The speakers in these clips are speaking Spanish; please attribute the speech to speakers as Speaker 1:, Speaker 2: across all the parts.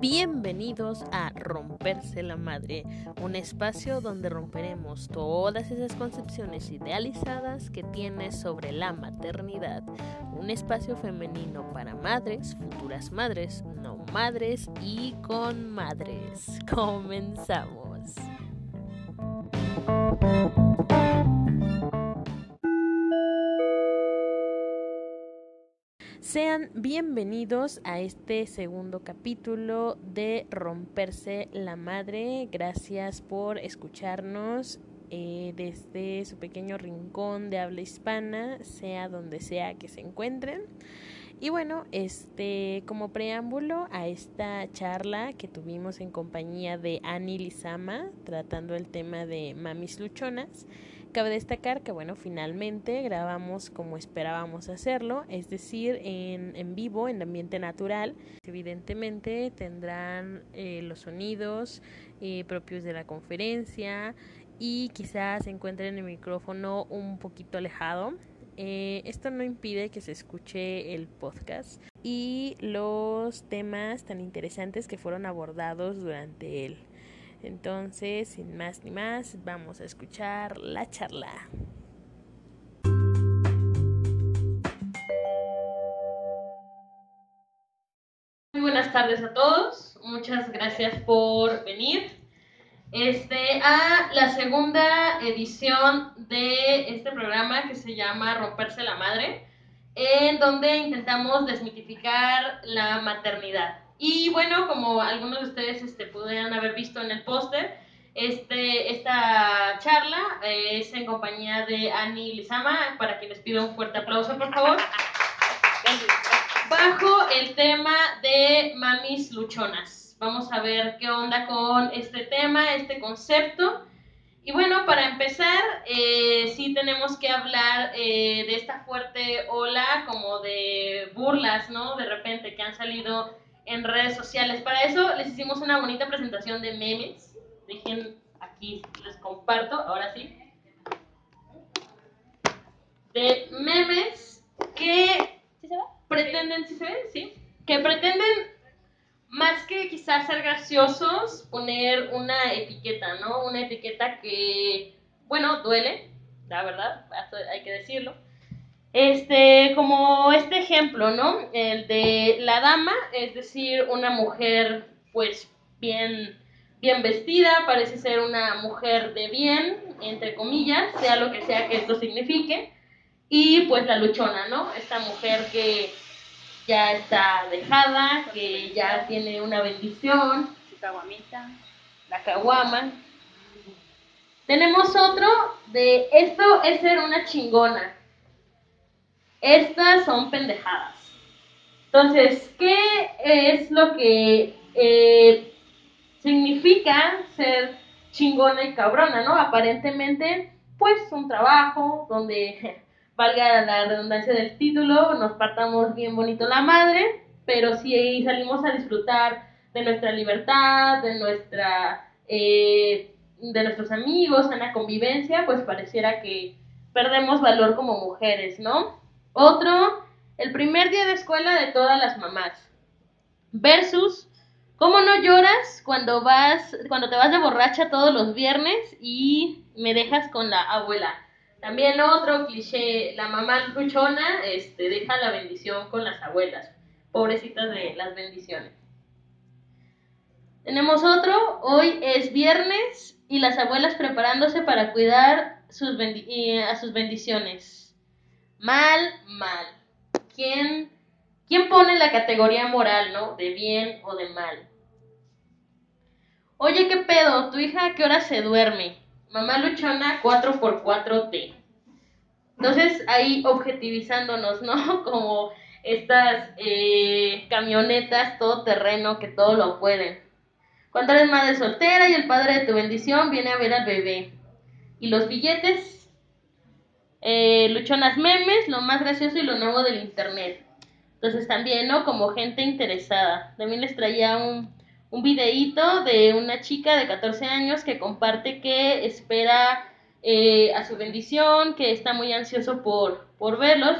Speaker 1: Bienvenidos a Romperse la Madre, un espacio donde romperemos todas esas concepciones idealizadas que tienes sobre la maternidad. Un espacio femenino para madres, futuras madres, no madres y con madres. Comenzamos. Sean bienvenidos a este segundo capítulo de Romperse la Madre. Gracias por escucharnos eh, desde su pequeño rincón de habla hispana, sea donde sea que se encuentren. Y bueno, este como preámbulo a esta charla que tuvimos en compañía de Annie Lizama, tratando el tema de mamis luchonas, Cabe destacar que, bueno, finalmente grabamos como esperábamos hacerlo, es decir, en, en vivo, en ambiente natural. Evidentemente tendrán eh, los sonidos eh, propios de la conferencia y quizás encuentren el micrófono un poquito alejado. Eh, esto no impide que se escuche el podcast y los temas tan interesantes que fueron abordados durante él. Entonces, sin más ni más, vamos a escuchar la charla. Muy buenas tardes a todos. Muchas gracias por venir. Este, a la segunda edición de este programa que se llama Romperse la Madre, en donde intentamos desmitificar la maternidad. Y bueno, como algunos de ustedes este, haber visto en el póster, este, esta charla es en compañía de Annie Lizama, para quien les pido un fuerte aplauso, por favor. Bajo el tema de mamis luchonas. Vamos a ver qué onda con este tema, este concepto. Y bueno, para empezar, eh, sí tenemos que hablar eh, de esta fuerte ola como de burlas, ¿no? De repente que han salido en redes sociales. Para eso les hicimos una bonita presentación de memes. Dejen aquí, les comparto, ahora sí. De memes que pretenden, ¿sí se ve? Sí. Que pretenden, más que quizás ser graciosos, poner una etiqueta, ¿no? Una etiqueta que, bueno, duele, la verdad, hay que decirlo este, como este ejemplo, ¿no? El de la dama, es decir, una mujer, pues, bien, bien vestida, parece ser una mujer de bien, entre comillas, sea lo que sea que esto signifique. Y pues la luchona, ¿no? Esta mujer que ya está dejada, que ya tiene una bendición.
Speaker 2: Su caguamita.
Speaker 1: La caguama. Tenemos otro de esto es ser una chingona. Estas son pendejadas. Entonces, ¿qué es lo que eh, significa ser chingona y cabrona, no? Aparentemente, pues un trabajo donde, valga la redundancia del título, nos partamos bien bonito la madre, pero si salimos a disfrutar de nuestra libertad, de nuestra... Eh, de nuestros amigos, en la convivencia, pues pareciera que perdemos valor como mujeres, ¿no? Otro, el primer día de escuela de todas las mamás. Versus, ¿cómo no lloras cuando vas, cuando te vas de borracha todos los viernes y me dejas con la abuela? También otro cliché, la mamá luchona, este, deja la bendición con las abuelas. Pobrecitas de las bendiciones. Tenemos otro, hoy es viernes y las abuelas preparándose para cuidar sus a sus bendiciones. Mal, mal. ¿Quién, ¿Quién pone la categoría moral, no? De bien o de mal. Oye, ¿qué pedo? ¿Tu hija a qué hora se duerme? Mamá luchona 4x4T. Entonces, ahí objetivizándonos, ¿no? Como estas eh, camionetas todo terreno que todo lo pueden. Cuando eres madre soltera y el padre de tu bendición viene a ver al bebé. Y los billetes eh, luchonas memes, lo más gracioso y lo nuevo del internet. Entonces también, ¿no? Como gente interesada. También les traía un, un videíto de una chica de 14 años que comparte que espera eh, a su bendición, que está muy ansioso por, por verlos.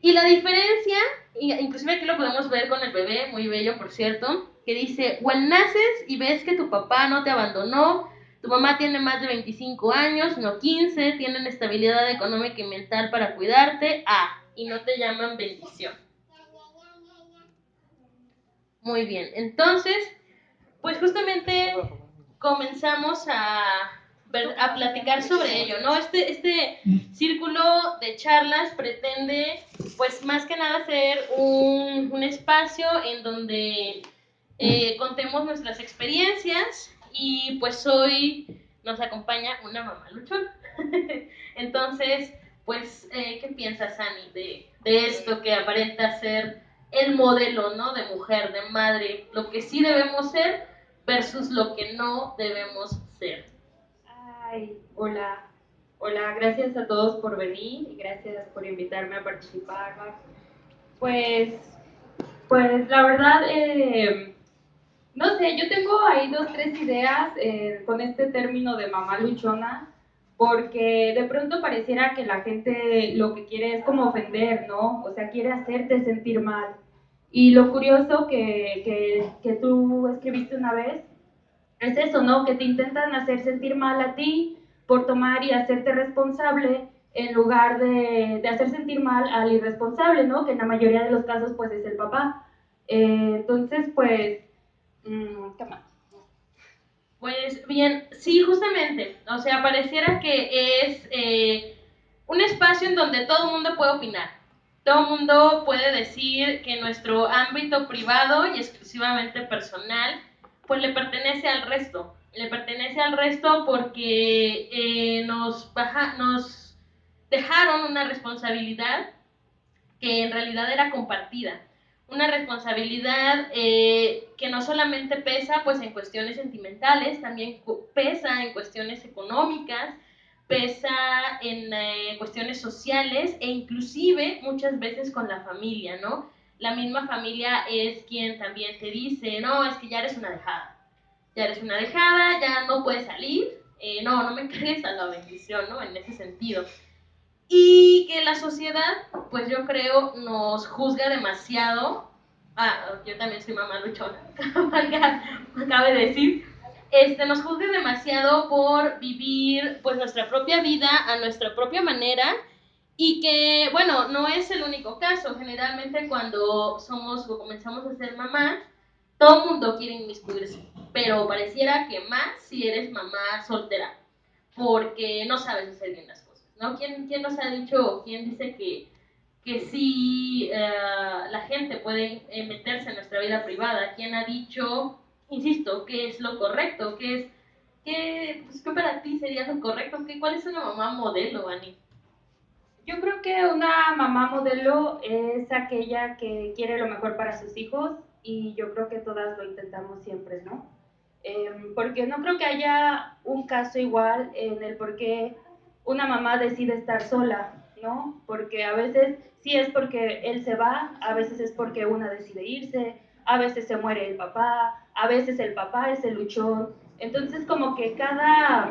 Speaker 1: Y la diferencia, inclusive aquí lo podemos ver con el bebé, muy bello por cierto, que dice, o naces y ves que tu papá no te abandonó, tu mamá tiene más de 25 años, no 15, tienen estabilidad económica y mental para cuidarte, ah, y no te llaman bendición. Muy bien, entonces, pues justamente comenzamos a, a platicar sobre ello, ¿no? Este, este círculo de charlas pretende, pues más que nada, ser un, un espacio en donde eh, contemos nuestras experiencias y pues hoy nos acompaña una mamá luchona. Entonces, pues, eh, ¿qué piensas, Ani, de, de esto que aparenta ser el modelo, ¿no? De mujer, de madre, lo que sí debemos ser versus lo que no debemos ser.
Speaker 2: Ay, hola. Hola, gracias a todos por venir y gracias por invitarme a participar. Pues, pues la verdad, eh, no sé, yo tengo ahí dos, tres ideas eh, con este término de mamá luchona, porque de pronto pareciera que la gente lo que quiere es como ofender, ¿no? O sea, quiere hacerte sentir mal. Y lo curioso que, que, que tú escribiste una vez es eso, ¿no? Que te intentan hacer sentir mal a ti por tomar y hacerte responsable en lugar de, de hacer sentir mal al irresponsable, ¿no? Que en la mayoría de los casos pues es el papá. Eh, entonces, pues Mm,
Speaker 1: pues bien, sí, justamente. O sea, pareciera que es eh, un espacio en donde todo el mundo puede opinar. Todo el mundo puede decir que nuestro ámbito privado y exclusivamente personal, pues le pertenece al resto. Le pertenece al resto porque eh, nos, baja, nos dejaron una responsabilidad que en realidad era compartida una responsabilidad eh, que no solamente pesa pues en cuestiones sentimentales, también pesa en cuestiones económicas, pesa en eh, cuestiones sociales e inclusive muchas veces con la familia, ¿no? La misma familia es quien también te dice, no, es que ya eres una dejada, ya eres una dejada, ya no puedes salir, eh, no, no me crees a la bendición, ¿no? En ese sentido y que la sociedad, pues yo creo, nos juzga demasiado. Ah, yo también soy mamá luchona, cabe decir. Este, nos juzga demasiado por vivir pues nuestra propia vida a nuestra propia manera y que, bueno, no es el único caso. Generalmente cuando somos o comenzamos a ser mamás, todo el mundo quiere inmiscuirse, pero pareciera que más si eres mamá soltera, porque no sabes hacer bien las. ¿No? ¿Quién, quién nos ha dicho, quién dice que, que sí eh, la gente puede eh, meterse en nuestra vida privada? ¿Quién ha dicho, insisto, qué es lo correcto? ¿Qué es, qué, pues, ¿qué para ti sería lo correcto? ¿Qué, ¿Cuál es una mamá modelo, Ani?
Speaker 2: Yo creo que una mamá modelo es aquella que quiere lo mejor para sus hijos y yo creo que todas lo intentamos siempre, ¿no? Em, porque no creo que haya un caso igual en el por qué una mamá decide estar sola, ¿no? Porque a veces sí es porque él se va, a veces es porque una decide irse, a veces se muere el papá, a veces el papá es el luchón. Entonces como que cada,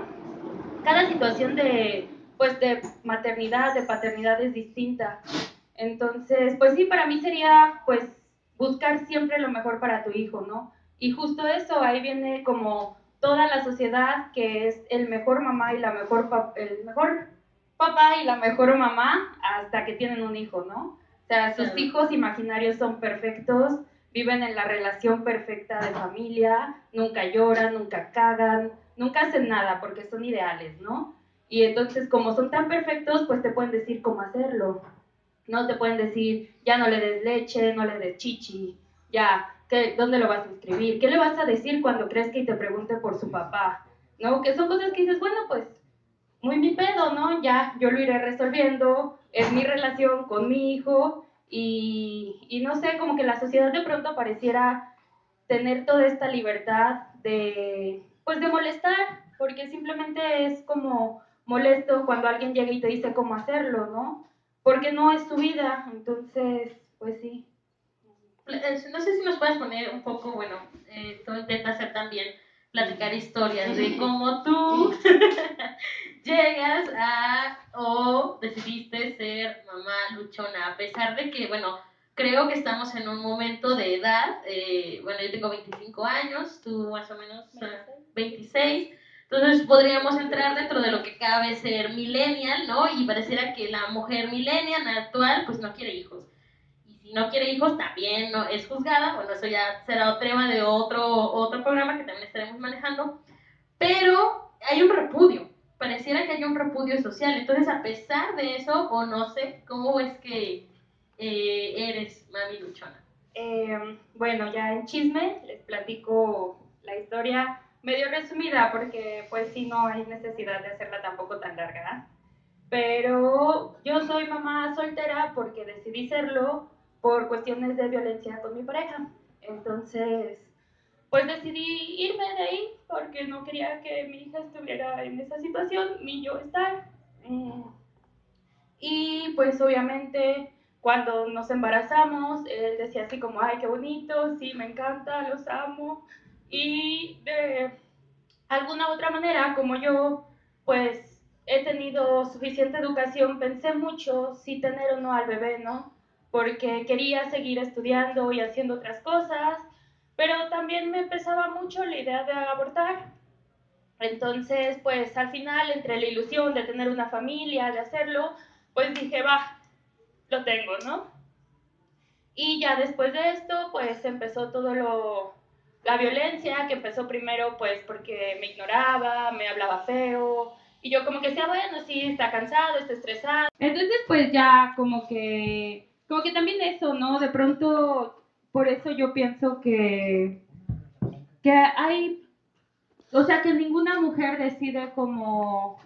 Speaker 2: cada situación de, pues de maternidad, de paternidad es distinta. Entonces, pues sí, para mí sería pues buscar siempre lo mejor para tu hijo, ¿no? Y justo eso, ahí viene como toda la sociedad que es el mejor mamá y la mejor el mejor papá y la mejor mamá hasta que tienen un hijo, ¿no? O sea, sus hijos imaginarios son perfectos, viven en la relación perfecta de familia, nunca lloran, nunca cagan, nunca hacen nada porque son ideales, ¿no? Y entonces, como son tan perfectos, pues te pueden decir cómo hacerlo. No te pueden decir, ya no le des leche, no le des chichi, ya ¿Dónde lo vas a escribir? ¿Qué le vas a decir cuando crezca y te pregunte por su papá? ¿No? Que son cosas que dices, bueno, pues muy mi pedo, ¿no? Ya, yo lo iré resolviendo, es mi relación con mi hijo y, y no sé, como que la sociedad de pronto pareciera tener toda esta libertad de, pues de molestar, porque simplemente es como molesto cuando alguien llega y te dice cómo hacerlo, ¿no? Porque no es su vida, entonces, pues sí.
Speaker 1: Eh, no sé si nos puedes poner un poco, bueno, eh, tú intentas hacer también platicar historias de cómo tú llegas a o decidiste ser mamá luchona, a pesar de que, bueno, creo que estamos en un momento de edad, eh, bueno, yo tengo 25 años, tú más o menos 26, entonces podríamos entrar dentro de lo que cabe ser millennial, ¿no? Y pareciera que la mujer millennial actual pues no quiere hijos. No quiere hijos también no es juzgada, bueno, eso ya será tema de otro, otro programa que también estaremos manejando, pero hay un repudio, pareciera que hay un repudio social, entonces a pesar de eso, o no sé, ¿cómo es que eh, eres mami luchona?
Speaker 2: Eh, bueno, ya en chisme les platico la historia medio resumida porque pues sí no hay necesidad de hacerla tampoco tan larga. Pero yo soy mamá soltera porque decidí serlo por cuestiones de violencia con mi pareja. Entonces, pues decidí irme de ahí porque no quería que mi hija estuviera en esa situación ni yo estar. Mm. Y pues obviamente cuando nos embarazamos, él decía así como, ay, qué bonito, sí, me encanta, los amo. Y de alguna otra manera, como yo, pues he tenido suficiente educación, pensé mucho si tener o no al bebé, ¿no? Porque quería seguir estudiando y haciendo otras cosas, pero también me pesaba mucho la idea de abortar. Entonces, pues al final, entre la ilusión de tener una familia, de hacerlo, pues dije, va, lo tengo, ¿no? Y ya después de esto, pues empezó todo lo, la violencia, que empezó primero pues porque me ignoraba, me hablaba feo, y yo como que decía, bueno, sí, está cansado, está estresado. Entonces pues ya como que, como que también eso, ¿no? De pronto, por eso yo pienso que, que hay, o sea, que ninguna mujer decide como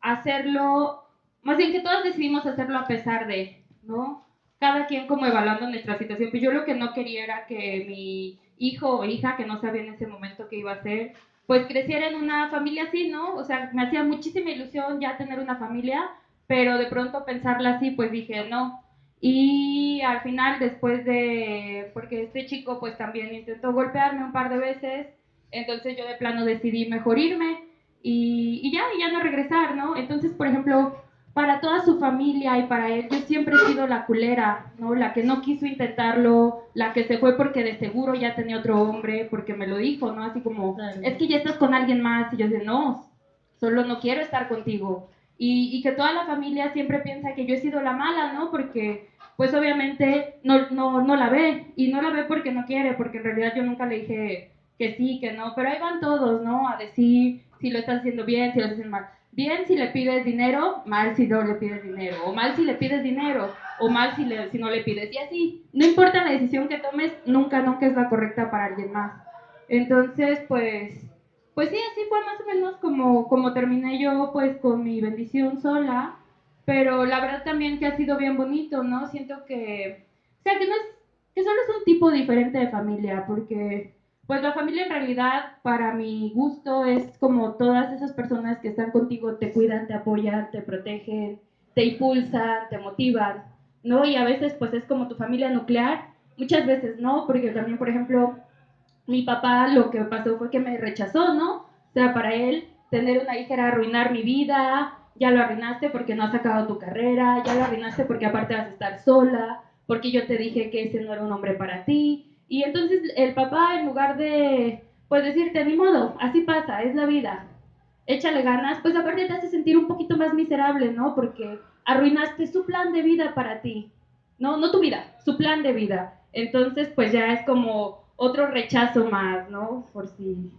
Speaker 2: hacerlo, más bien que todas decidimos hacerlo a pesar de, ¿no? Cada quien como evaluando nuestra situación. Pues yo lo que no quería era que mi hijo o hija, que no sabía en ese momento qué iba a ser, pues creciera en una familia así, ¿no? O sea, me hacía muchísima ilusión ya tener una familia, pero de pronto pensarla así, pues dije, no. Y al final, después de, porque este chico pues también intentó golpearme un par de veces, entonces yo de plano decidí mejor irme y, y ya, y ya no regresar, ¿no? Entonces, por ejemplo, para toda su familia y para él, yo siempre he sido la culera, ¿no? La que no quiso intentarlo, la que se fue porque de seguro ya tenía otro hombre, porque me lo dijo, ¿no? Así como, es que ya estás con alguien más, y yo decía, no, solo no quiero estar contigo. Y, y, que toda la familia siempre piensa que yo he sido la mala, ¿no? Porque, pues obviamente, no, no, no la ve, y no la ve porque no quiere, porque en realidad yo nunca le dije que sí, que no, pero ahí van todos, ¿no? A decir si lo estás haciendo bien, si lo estás haciendo mal bien si le pides dinero, mal si no le pides dinero, o mal si le pides dinero, o mal si, le, si no le pides. Y así, no importa la decisión que tomes, nunca, nunca es la correcta para alguien más. Entonces, pues, pues sí, así fue más o menos como, como terminé yo, pues, con mi bendición sola. Pero la verdad también que ha sido bien bonito, ¿no? Siento que, o sea, que no es, que solo es un tipo diferente de familia, porque pues la familia en realidad, para mi gusto, es como todas esas personas que están contigo, te cuidan, te apoyan, te protegen, te impulsan, te motivan, ¿no? Y a veces pues es como tu familia nuclear, muchas veces no, porque también, por ejemplo, mi papá lo que pasó fue que me rechazó, ¿no? O sea, para él tener una hija era arruinar mi vida, ya lo arruinaste porque no has acabado tu carrera, ya lo arruinaste porque aparte vas a estar sola, porque yo te dije que ese no era un hombre para ti, y entonces el papá, en lugar de, pues decirte, ni modo, así pasa, es la vida, échale ganas, pues aparte te hace sentir un poquito más miserable, ¿no? Porque arruinaste su plan de vida para ti, ¿no? No tu vida, su plan de vida. Entonces, pues ya es como otro rechazo más, ¿no? Por si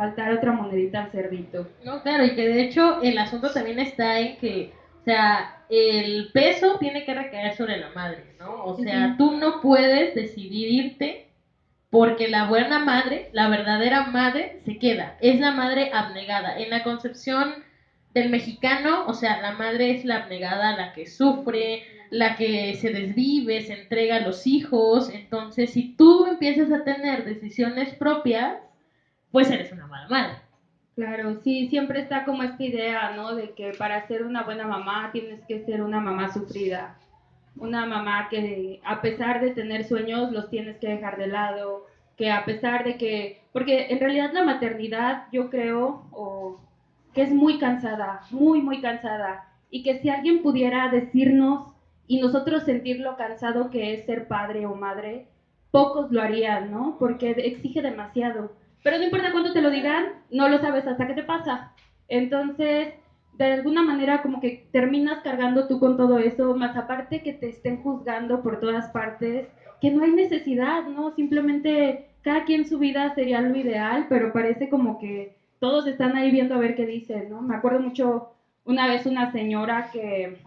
Speaker 2: faltara otra monedita al cerdito.
Speaker 1: No, claro, y que de hecho el asunto también está en que, o sea, el peso tiene que recaer sobre la madre, ¿no? O sea, tú no puedes decidir irte porque la buena madre, la verdadera madre, se queda, es la madre abnegada. En la concepción del mexicano, o sea, la madre es la abnegada, la que sufre, la que se desvive, se entrega a los hijos. Entonces, si tú empiezas a tener decisiones propias, pues eres una mala madre.
Speaker 2: Claro, sí, siempre está como esta idea, ¿no? De que para ser una buena mamá tienes que ser una mamá sufrida una mamá que a pesar de tener sueños los tienes que dejar de lado, que a pesar de que, porque en realidad la maternidad yo creo que es muy cansada, muy, muy cansada, y que si alguien pudiera decirnos y nosotros sentir lo cansado que es ser padre o madre, pocos lo harían, ¿no? Porque exige demasiado. Pero no importa cuánto te lo digan, no lo sabes hasta que te pasa. Entonces, de alguna manera como que terminas cargando tú con todo eso, más aparte que te estén juzgando por todas partes, que no hay necesidad, ¿no? Simplemente cada quien su vida sería lo ideal, pero parece como que todos están ahí viendo a ver qué dicen, ¿no? Me acuerdo mucho una vez una señora que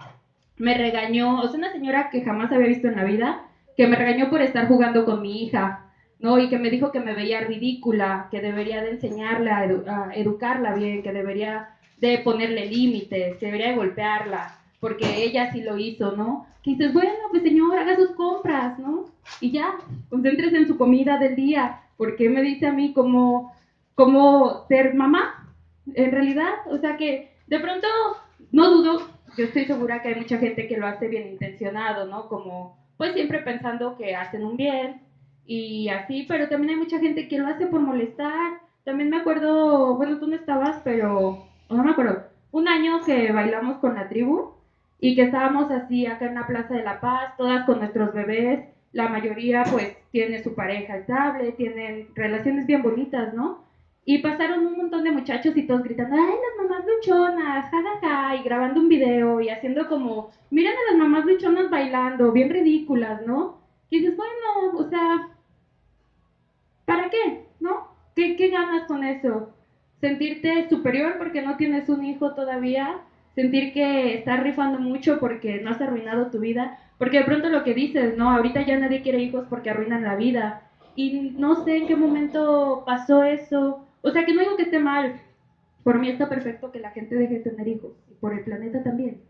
Speaker 2: me regañó, o sea, una señora que jamás había visto en la vida, que me regañó por estar jugando con mi hija, ¿no? Y que me dijo que me veía ridícula, que debería de enseñarla, a educarla bien, que debería de ponerle límites, que debería de golpearla, porque ella sí lo hizo, ¿no? Que dices, bueno, pues señor, haga sus compras, ¿no? Y ya, concéntrese en su comida del día, porque me dice a mí cómo, cómo ser mamá, en realidad, o sea que de pronto, no dudo, yo estoy segura que hay mucha gente que lo hace bien intencionado, ¿no? Como, pues siempre pensando que hacen un bien y así, pero también hay mucha gente que lo hace por molestar. También me acuerdo, bueno, tú no estabas, pero no me acuerdo, un año que bailamos con la tribu y que estábamos así acá en la Plaza de la Paz, todas con nuestros bebés, la mayoría pues tiene su pareja estable, tienen relaciones bien bonitas, ¿no? Y pasaron un montón de muchachos y todos gritando, ay, las mamás luchonas, jajaja, y grabando un video y haciendo como, miren a las mamás luchonas bailando, bien ridículas, ¿no? Y dices, bueno, o sea, ¿para qué? ¿No? ¿Qué, qué ganas con eso? sentirte superior porque no tienes un hijo todavía, sentir que estás rifando mucho porque no has arruinado tu vida, porque de pronto lo que dices, no, ahorita ya nadie quiere hijos porque arruinan la vida. Y no sé en qué momento pasó eso. O sea, que no digo que esté mal. Por mí está perfecto que la gente deje de tener hijos. Y por el planeta también.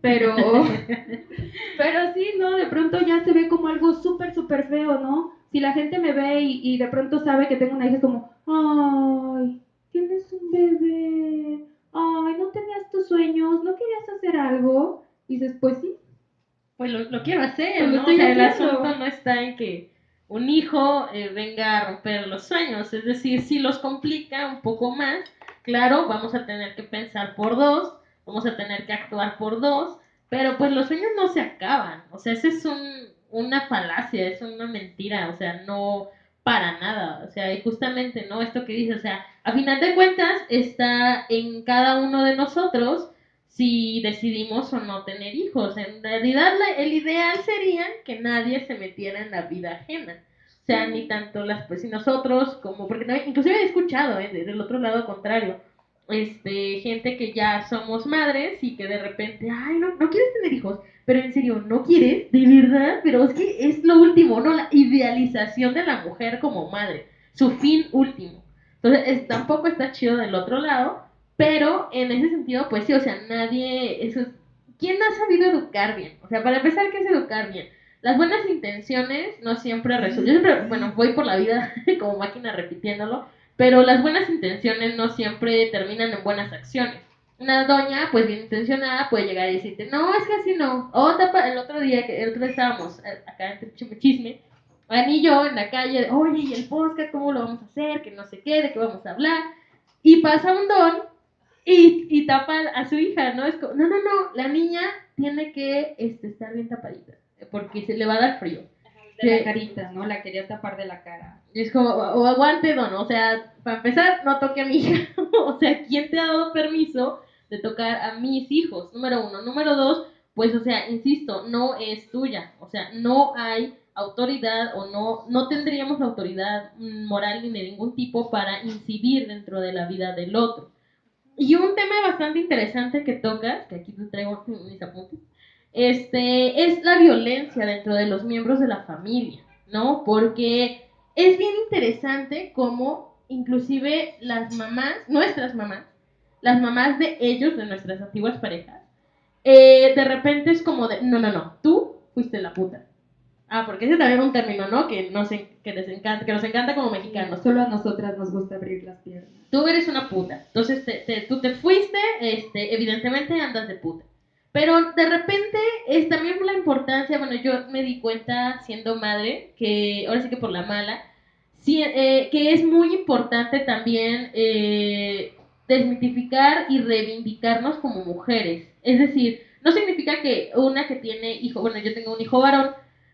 Speaker 2: Pero, pero sí, ¿no? De pronto ya se ve como algo súper, súper feo, ¿no? Si la gente me ve y, y de pronto sabe que tengo una hija, es como, ay, tienes un bebé, ay, no tenías tus sueños, no querías hacer algo. Y dices, pues sí.
Speaker 1: Pues lo, quiero hacer, pues ¿no? O sea, el asunto no está en que un hijo eh, venga a romper los sueños, es decir, si los complica un poco más, claro, vamos a tener que pensar por dos, vamos a tener que actuar por dos, pero pues los sueños no se acaban, o sea, esa es un, una falacia, es una mentira, o sea, no, para nada, o sea, y justamente, ¿no? Esto que dice, o sea, a final de cuentas está en cada uno de nosotros si decidimos o no tener hijos. En realidad, el ideal sería que nadie se metiera en la vida ajena. O sea, ni tanto las, pues, si nosotros como, porque no, inclusive he escuchado, ¿eh? Del otro lado contrario, este, gente que ya somos madres y que de repente, ay, no, no quieres tener hijos, pero en serio, ¿no quieres? ¿De verdad? Pero es que es lo último, ¿no? La idealización de la mujer como madre, su fin último. Entonces, tampoco está chido del otro lado, pero en ese sentido, pues sí, o sea, nadie, eso ¿quién ha sabido educar bien? O sea, para empezar, ¿qué es educar bien? Las buenas intenciones no siempre resultan, yo siempre, bueno, voy por la vida como máquina repitiéndolo, pero las buenas intenciones no siempre terminan en buenas acciones una doña, pues bien intencionada, puede llegar y decirte, no, es que así no. O el otro día, el otro día estábamos eh, acá entre chisme, Juan y yo en la calle, oye, ¿y el podcast cómo lo vamos a hacer? Que no sé qué, de qué vamos a hablar. Y pasa un don y, y tapa a su hija, ¿no? Es como, no, no, no, la niña tiene que este, estar bien tapadita, porque se le va a dar frío.
Speaker 2: De la carita, ¿no? La quería tapar de la cara.
Speaker 1: Y es como, o aguante, don, o sea, para empezar, no toque a mi hija. o sea, ¿quién te ha dado permiso de tocar a mis hijos, número uno. Número dos, pues, o sea, insisto, no es tuya, o sea, no hay autoridad o no, no tendríamos autoridad moral ni de ningún tipo para incidir dentro de la vida del otro. Y un tema bastante interesante que tocas, que aquí te traigo mis apuntes, este, es la violencia dentro de los miembros de la familia, ¿no? Porque es bien interesante cómo inclusive las mamás, nuestras mamás, las mamás de ellos, de nuestras antiguas parejas, eh, de repente es como de, no, no, no, tú fuiste la puta. Ah, porque ese también es un término, ¿no? Que, nos, que, les encanta, que nos encanta como mexicanos.
Speaker 2: Solo a nosotras nos gusta abrir las piernas.
Speaker 1: Tú eres una puta. Entonces, te, tú te fuiste, este, evidentemente andas de puta. Pero de repente es también la importancia, bueno, yo me di cuenta siendo madre, que ahora sí que por la mala, eh, que es muy importante también eh, desmitificar y reivindicarnos como mujeres. Es decir, no significa que una que tiene hijo, bueno, yo tengo un hijo varón,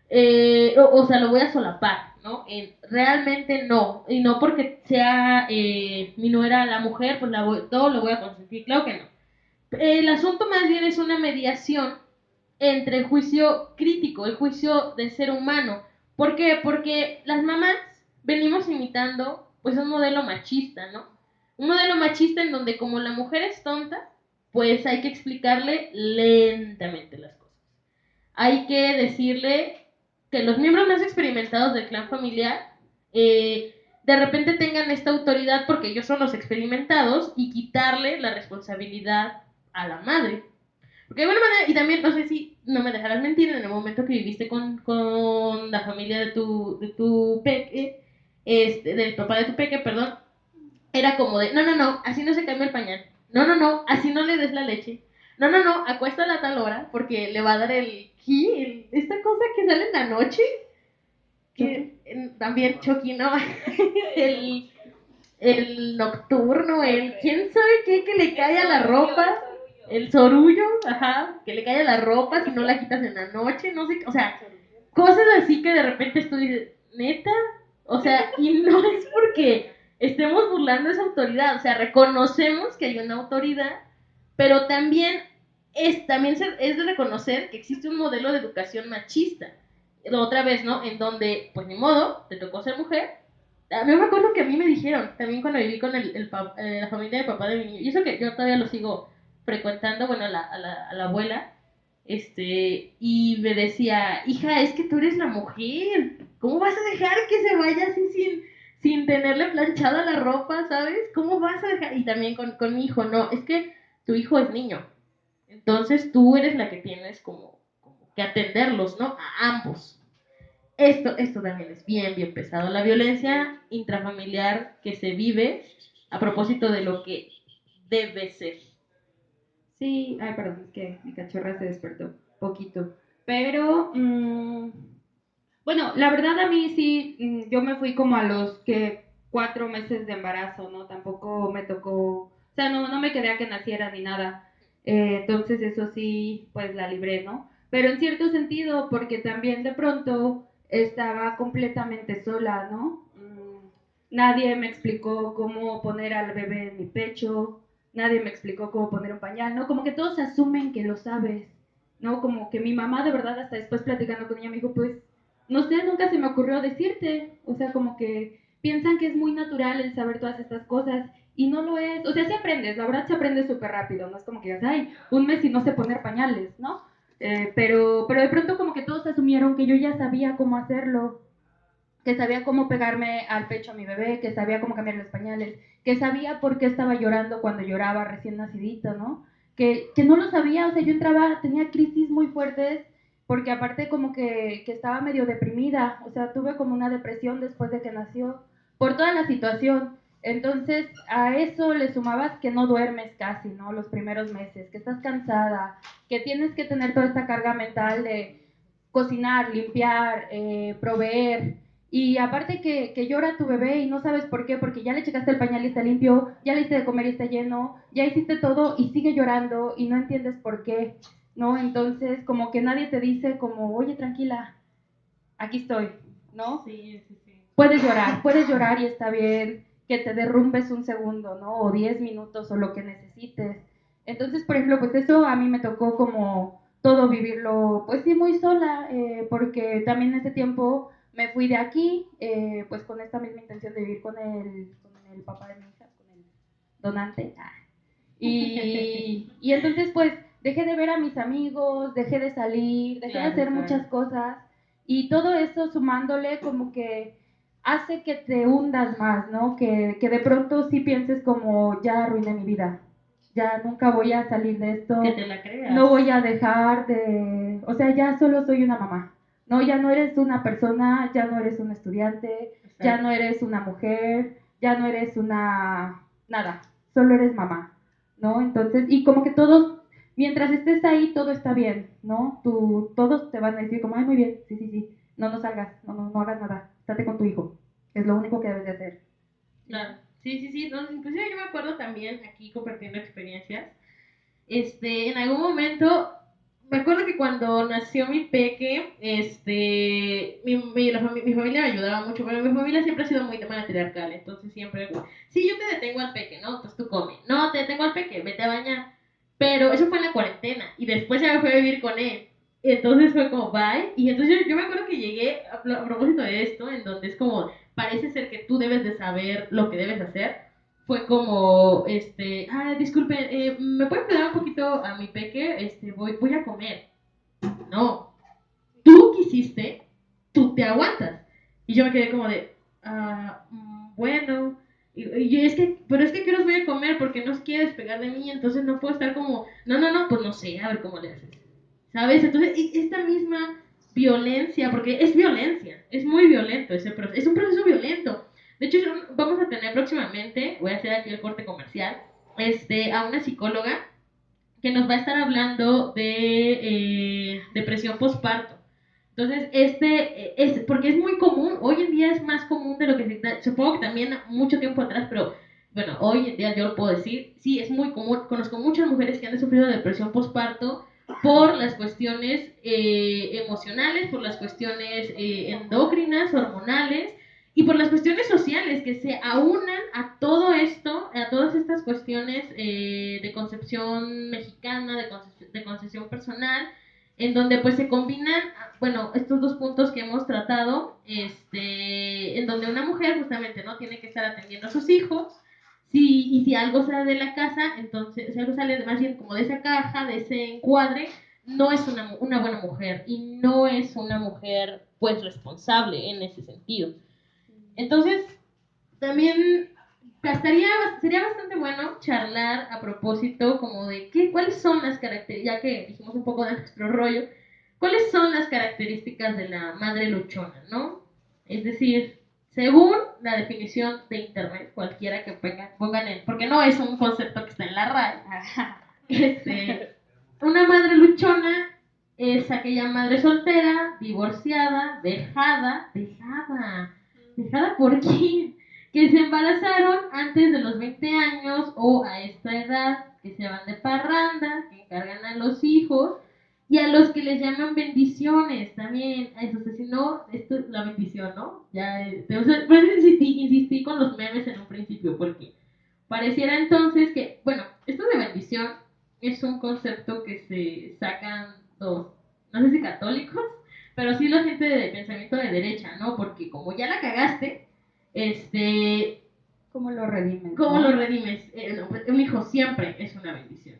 Speaker 1: eh, o, sea, lo voy a solapar, ¿no? realmente no, y no porque sea eh, mi nuera la mujer, pues la todo lo voy a consentir, claro que no. El asunto más bien es una mediación entre el juicio crítico, el juicio del ser humano. ¿Por qué? Porque las mamás venimos imitando pues un modelo machista, ¿no? Un modelo machista en donde como la mujer es tonta, pues hay que explicarle lentamente las cosas. Hay que decirle que los miembros más experimentados del clan familiar eh, de repente tengan esta autoridad porque ellos son los experimentados y quitarle la responsabilidad a la madre. Porque de alguna manera, y también no sé si no me dejarás mentir, en el momento que viviste con, con la familia de tu, de tu peque, este, del papá de tu peque, perdón, era como de, no, no, no, así no se cambia el pañal. No, no, no, así no le des la leche. No, no, no, acuesta a tal hora porque le va a dar el ki, esta cosa que sale en la noche. Que también Chucky, ¿no? el, el nocturno, el quién sabe qué que le cae a la ropa. El sorullo, ajá, que le cae la ropa si no la quitas en la noche, no sé, o sea, cosas así que de repente tú dices, neta, o sea, y no es porque estemos burlando esa autoridad, o sea, reconocemos que hay una autoridad, pero también es, también es de reconocer que existe un modelo de educación machista. Otra vez, ¿no? En donde, pues ni modo, te tocó ser mujer. A mí me acuerdo que a mí me dijeron, también cuando viví con el, el eh, la familia de papá de mi niño, y eso que yo todavía lo sigo frecuentando, bueno, a la, a la, a la abuela, este, y me decía, hija, es que tú eres la mujer, ¿cómo vas a dejar que se vaya así sin, sin tenerle planchada la ropa, ¿sabes? ¿Cómo vas a dejar? Y también con, mi hijo, no, es que tu hijo es niño, entonces tú eres la que tienes como, que atenderlos, ¿no? A ambos. Esto, esto también es bien, bien pesado. La violencia intrafamiliar que se vive a propósito de lo que debe ser.
Speaker 2: Sí, ay, perdón, es que mi cachorra se despertó poquito. Pero, mm, bueno, la verdad a mí sí, mm, yo me fui como a los que cuatro meses de embarazo, ¿no? Tampoco me tocó, o sea, no, no me quedé a que naciera ni nada. Eh, entonces eso sí, pues la libré, ¿no? Pero en cierto sentido, porque también de pronto estaba completamente sola, ¿no? Mm, nadie me explicó cómo poner al bebé en mi pecho, nadie me explicó cómo poner un pañal, ¿no? Como que todos asumen que lo sabes, ¿no? Como que mi mamá de verdad hasta después platicando con ella me dijo, pues, no sé, nunca se me ocurrió decirte, o sea, como que piensan que es muy natural el saber todas estas cosas y no lo es, o sea, sí aprendes, la verdad se aprende súper rápido, no es como que digas, ay, un mes y no sé poner pañales, ¿no? Eh, pero, pero de pronto como que todos asumieron que yo ya sabía cómo hacerlo, que sabía cómo pegarme al pecho a mi bebé, que sabía cómo cambiar los pañales, que sabía por qué estaba llorando cuando lloraba recién nacidito, ¿no? Que, que no lo sabía, o sea, yo entraba, tenía crisis muy fuertes, porque aparte como que, que estaba medio deprimida, o sea, tuve como una depresión después de que nació, por toda la situación. Entonces, a eso le sumabas que no duermes casi, ¿no? Los primeros meses, que estás cansada, que tienes que tener toda esta carga mental de cocinar, limpiar, eh, proveer, y aparte que, que, llora tu bebé y no sabes por qué, porque ya le checaste el pañal y está limpio, ya le hiciste de comer y está lleno, ya hiciste todo y sigue llorando y no entiendes por qué, ¿no? Entonces, como que nadie te dice como, oye, tranquila, aquí estoy, ¿no?
Speaker 1: Sí, sí, sí.
Speaker 2: Puedes llorar, puedes llorar y está bien que te derrumbes un segundo, ¿no? O diez minutos o lo que necesites. Entonces, por ejemplo, pues eso a mí me tocó como todo vivirlo, pues sí, muy sola, eh, porque también ese tiempo me fui de aquí, eh, pues con esta misma intención de vivir con el, con el papá de mi hija, con el donante. Ah. Y, y entonces, pues, dejé de ver a mis amigos, dejé de salir, dejé de hacer muchas cosas. Y todo eso sumándole como que hace que te hundas más, ¿no? Que, que de pronto sí pienses como, ya arruiné mi vida, ya nunca voy a salir de esto.
Speaker 1: Que te la creas.
Speaker 2: No voy a dejar de... O sea, ya solo soy una mamá. No, ya no eres una persona, ya no eres un estudiante, ya no eres una mujer, ya no eres una nada, solo eres mamá, ¿no? Entonces, y como que todos, mientras estés ahí, todo está bien, ¿no? Tú, todos te van a decir como, ay, muy bien, sí, sí, sí, no, no salgas, no, no, no hagas nada, estate con tu hijo, es lo único que debes de hacer.
Speaker 1: Claro, sí, sí, sí, entonces, inclusive yo me acuerdo también, aquí compartiendo experiencias, este, en algún momento me acuerdo que cuando nació mi peque, este, mi, mi, la fami- mi familia me ayudaba mucho, pero mi familia siempre ha sido muy matriarcal, entonces siempre, sí, yo te detengo al peque, ¿no? Entonces tú come, no, te detengo al peque, vete a bañar, pero eso fue en la cuarentena, y después ya me fui a vivir con él, entonces fue como, bye, y entonces yo, yo me acuerdo que llegué, a, a propósito de esto, en donde es como, parece ser que tú debes de saber lo que debes hacer, fue como, este, ah, disculpen, eh, ¿me pueden cuidar un poquito a mi peque? Este, voy, voy a comer. No, tú quisiste, tú te aguantas. Y yo me quedé como de, ah, mm, bueno, y, y es que, pero es que quiero voy a comer porque no quiere despegar de mí, entonces no puedo estar como, no, no, no, pues no sé, a ver cómo le haces. ¿Sabes? Entonces, esta misma violencia, porque es violencia, es muy violento ese proceso, es un proceso violento. De hecho, vamos a tener próximamente, voy a hacer aquí el corte comercial, este, a una psicóloga que nos va a estar hablando de eh, depresión postparto. Entonces, este eh, es, porque es muy común, hoy en día es más común de lo que se, supongo que también mucho tiempo atrás, pero bueno, hoy en día yo lo puedo decir, sí, es muy común, conozco muchas mujeres que han sufrido depresión postparto por las cuestiones eh, emocionales, por las cuestiones eh, hormonales, y por las cuestiones sociales que se aunan a todo esto, a todas estas cuestiones eh, de concepción mexicana, de, conce- de concepción personal, en donde pues se combinan, bueno, estos dos puntos que hemos tratado, este, en donde una mujer justamente no tiene que estar atendiendo a sus hijos, si, y si algo sale de la casa, entonces, si algo sale más bien como de esa caja, de ese encuadre, no es una, una buena mujer y no es una mujer pues responsable en ese sentido. Entonces, también gastaría, sería bastante bueno charlar a propósito como de qué, cuáles son las características, ya que dijimos un poco de nuestro rollo, cuáles son las características de la madre luchona, ¿no? Es decir, según la definición de internet, cualquiera que pongan, pongan en, porque no es un concepto que está en la RAE, este, una madre luchona es aquella madre soltera, divorciada, dejada, dejada, dejada por quién, que se embarazaron antes de los 20 años o a esta edad, que se van de parranda, que encargan a los hijos y a los que les llaman bendiciones también. A eso, si no, esto es la bendición, ¿no? Ya, este, o sea, por eso insistí, insistí con los memes en un principio, porque pareciera entonces que, bueno, esto de bendición es un concepto que se sacan los, no sé si católicos, pero sí la gente de pensamiento de derecha, ¿no? Porque como ya la cagaste, este,
Speaker 2: ¿Cómo lo redimes?
Speaker 1: ¿cómo
Speaker 2: no?
Speaker 1: lo redimes? Eh, no, pues, un hijo siempre es una bendición.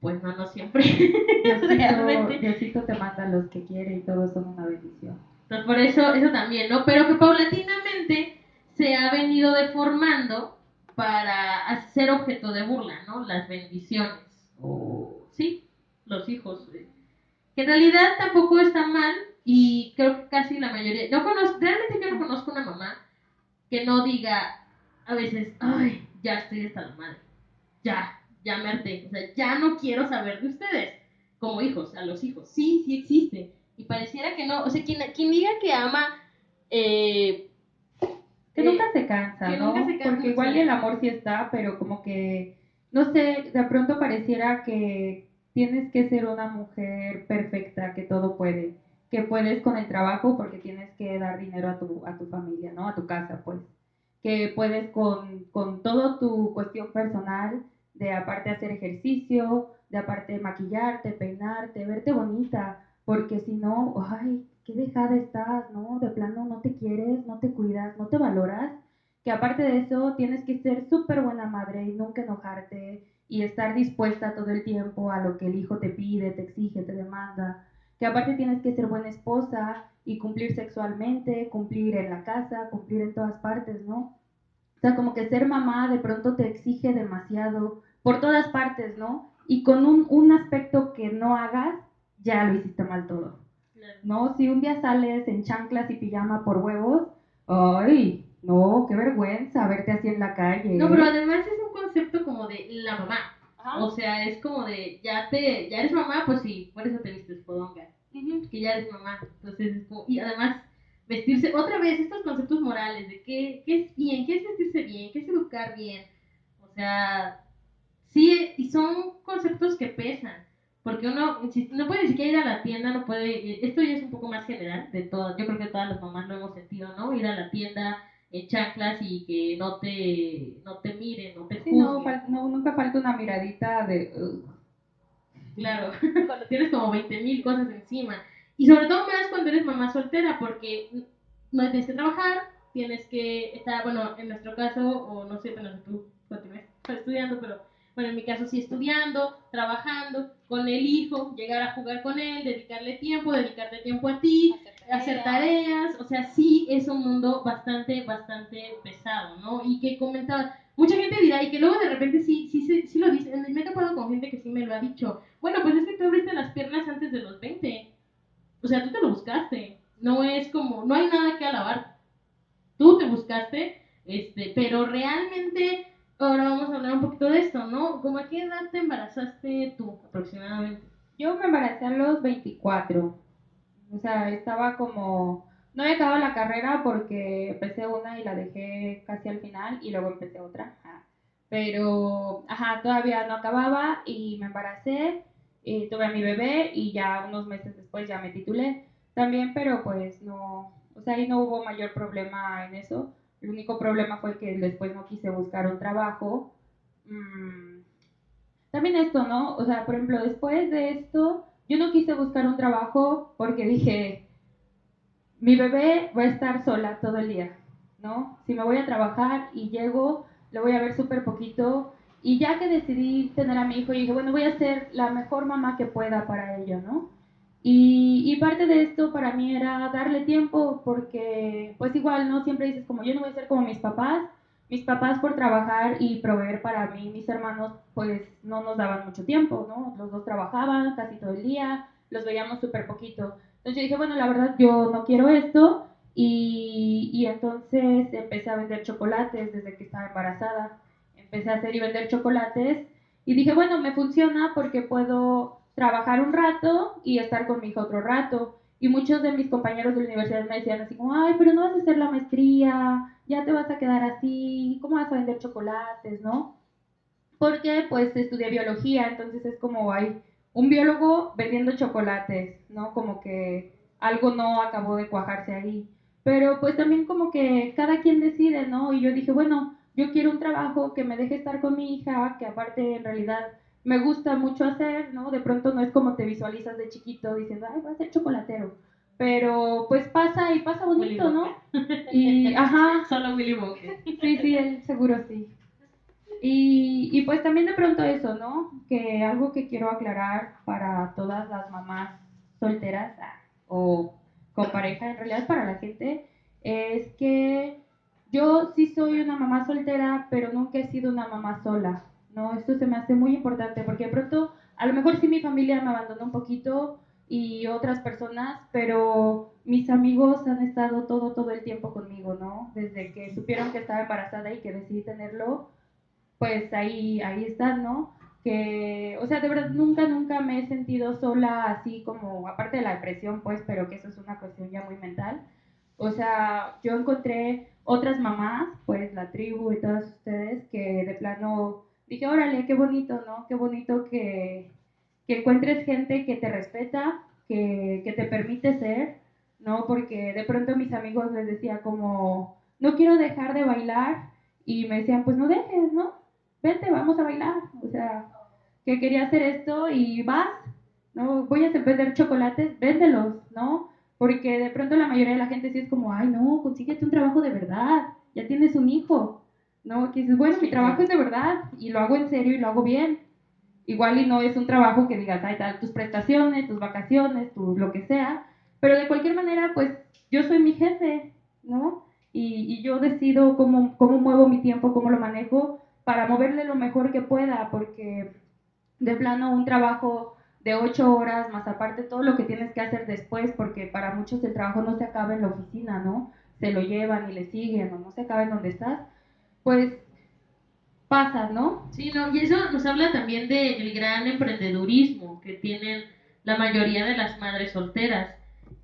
Speaker 1: Pues no, no siempre.
Speaker 2: Diosito. Diosito te manda a los que quiere y todos son una bendición.
Speaker 1: Entonces, por eso, eso también, ¿no? Pero que paulatinamente se ha venido deformando para ser objeto de burla, ¿no? Las bendiciones. O, sí, los hijos. eh, Que en realidad tampoco está mal y creo que casi la mayoría. No conozco, realmente yo no conozco una mamá que no diga a veces, ay, ya estoy hasta la madre. Ya, ya me harté. O sea, ya no quiero saber de ustedes. Como hijos, a los hijos. Sí, sí existe. Y pareciera que no. O sea, quien, quien diga que ama. Eh,
Speaker 2: Que
Speaker 1: eh,
Speaker 2: nunca se cansa, ¿no?
Speaker 1: nunca se cansa,
Speaker 2: Porque igual el amor sí está, pero como que, no sé, de pronto pareciera que tienes que ser una mujer perfecta, que todo puede, que puedes con el trabajo porque tienes que dar dinero a tu, a tu familia, ¿no? A tu casa, pues. Que puedes con, con todo tu cuestión personal, de aparte hacer ejercicio, de aparte maquillarte, peinarte, verte bonita, porque si no, ay, qué dejada estás, ¿no? De plano no te quieres, no te cuidas, no te valoras, que aparte de eso tienes que ser súper buena madre y nunca enojarte y estar dispuesta todo el tiempo a lo que el hijo te pide, te exige, te demanda, que aparte tienes que ser buena esposa y cumplir sexualmente, cumplir en la casa, cumplir en todas partes, ¿no? O sea, como que ser mamá de pronto te exige demasiado por todas partes, ¿no? Y con un, un aspecto que no hagas, ya lo hiciste mal todo. ¿no? Si un día sales en chanclas y pijama por huevos, ay, no, qué vergüenza verte así en la calle.
Speaker 1: No, pero además es un concepto como de la mamá.
Speaker 2: Ajá.
Speaker 1: O sea, es como de, ya te, ya eres mamá, pues sí, por eso te vistes podonga. Que ya eres mamá. Entonces, es como, y además, vestirse, otra vez, estos conceptos morales de qué, qué es bien, qué es vestirse bien, qué es educar bien. O sea, sí, y son conceptos que pesan. Porque uno, si, no puede ni siquiera ir a la tienda, no puede, esto ya es un poco más general de todo, yo creo que todas las mamás lo hemos sentido, ¿no? Ir a la tienda en chanclas y que no te, no te miren, no te
Speaker 2: Sí, no,
Speaker 1: juzguen.
Speaker 2: fal- no, nunca falta una miradita de... "Ugh".
Speaker 1: Claro, cuando tienes como 20 mil cosas encima. Y sobre todo más cuando eres mamá soltera, porque no tienes que trabajar, tienes que estar, bueno, en nuestro caso, o no sé, bueno, tú continúes estudiando, pero bueno, en mi caso sí estudiando, trabajando, con el hijo, llegar a jugar con él, dedicarle tiempo, dedicarte tiempo a ti, hacer tareas, o sea, sí es un mundo bastante, bastante pesado, ¿no? Y que comentaba, mucha gente dirá, y que luego de repente sí, sí, sí, sí lo dice, me he topado con gente que sí me lo ha dicho, bueno, pues es que tú abriste las piernas antes de los 20, o sea, tú te lo buscaste, no es como, no hay nada que alabar, tú te buscaste, este, pero realmente, ahora vamos a hablar un poquito de esto, ¿no? ¿Cómo a qué edad te embarazaste tú aproximadamente?
Speaker 2: Yo me embaracé a los 24. O sea, estaba como... No había acabado la carrera porque empecé una y la dejé casi al final y luego empecé otra. Pero, ajá, todavía no acababa y me embaracé, y tuve a mi bebé y ya unos meses después ya me titulé también, pero pues no, o sea, ahí no hubo mayor problema en eso. El único problema fue que después no quise buscar un trabajo. Mm, también esto, ¿no? O sea, por ejemplo, después de esto, yo no quise buscar un trabajo porque dije, mi bebé va a estar sola todo el día, ¿no? Si me voy a trabajar y llego, le voy a ver súper poquito. Y ya que decidí tener a mi hijo, dije, bueno, voy a ser la mejor mamá que pueda para ello, ¿no? Y, y parte de esto para mí era darle tiempo, porque pues igual, ¿no? Siempre dices, como yo no voy a ser como mis papás, mis papás por trabajar y proveer para mí, mis hermanos, pues no nos daban mucho tiempo, ¿no? Los dos trabajaban casi todo el día, los veíamos súper poquito. Entonces yo dije, bueno, la verdad yo no quiero esto y, entonces empecé a vender chocolates desde que estaba embarazada. Empecé a hacer y vender chocolates y dije, bueno, me funciona porque puedo trabajar un rato y estar con mi hijo otro rato. Y muchos de mis compañeros de la universidad me decían así como, ay, pero no vas a hacer la maestría, ya te vas a quedar así, ¿cómo vas a vender chocolates, no? Porque pues estudié biología, entonces es como hay un biólogo vendiendo chocolates, ¿no? Como que algo no acabó de cuajarse ahí. Pero pues también como que cada quien decide, ¿no? Y yo dije, bueno, yo quiero un trabajo que me deje estar con mi hija, que aparte en realidad me gusta mucho hacer, ¿no? De pronto no es como te visualizas de chiquito diciendo, ay, voy a ser chocolatero. Pero pues pasa y pasa bonito, ¿no? Y, ajá,
Speaker 1: Solo Willy Wonka.
Speaker 2: Sí, sí, él seguro sí. Y, y pues también de pronto eso, ¿no? Que algo que quiero aclarar para todas las mamás solteras ah, o con pareja, en realidad para la gente, es que yo sí soy una mamá soltera, pero nunca he sido una mamá sola, ¿no? Esto se me hace muy importante porque de pronto, a lo mejor sí mi familia me abandonó un poquito y otras personas, pero mis amigos han estado todo, todo el tiempo conmigo, ¿no? Desde que supieron que estaba embarazada y que decidí tenerlo, pues ahí, ahí están, ¿no? Que, o sea, de verdad nunca, nunca me he sentido sola así como, aparte de la depresión, pues, pero que eso es una cuestión ya muy mental. O sea, yo encontré otras mamás, pues la tribu y todas ustedes, que de plano dije, órale, qué bonito, ¿no? Qué bonito que, que encuentres gente que te respeta, que, que te permite ser, ¿no? Porque de pronto mis amigos les decía como, no quiero dejar de bailar, y me decían, pues no dejes, ¿no? Vente, vamos a bailar. O sea, que quería hacer esto y vas, ¿no? Voy a vender chocolates, véndelos, ¿no? Porque de pronto la mayoría de la gente sí es como, ay, no, consíguete un trabajo de verdad, ya tienes un hijo, ¿no? Que dices, bueno, mi trabajo es de verdad y lo hago en serio y lo hago bien. Igual y no es un trabajo que digas, ay, tal, tus prestaciones, tus vacaciones, tu lo que sea, pero de cualquier manera, pues yo soy mi jefe, ¿no? Y, y yo decido cómo, cómo muevo mi tiempo, cómo lo manejo, para moverle lo mejor que pueda, porque de plano un trabajo de ocho horas, más aparte todo lo que tienes que hacer después, porque para muchos el trabajo no se acaba en la oficina, ¿no? Se lo llevan y le siguen, o no se acaba en donde estás, pues pasa, ¿no?
Speaker 1: Sí, no, y eso nos habla también del gran emprendedurismo que tienen la mayoría de las madres solteras,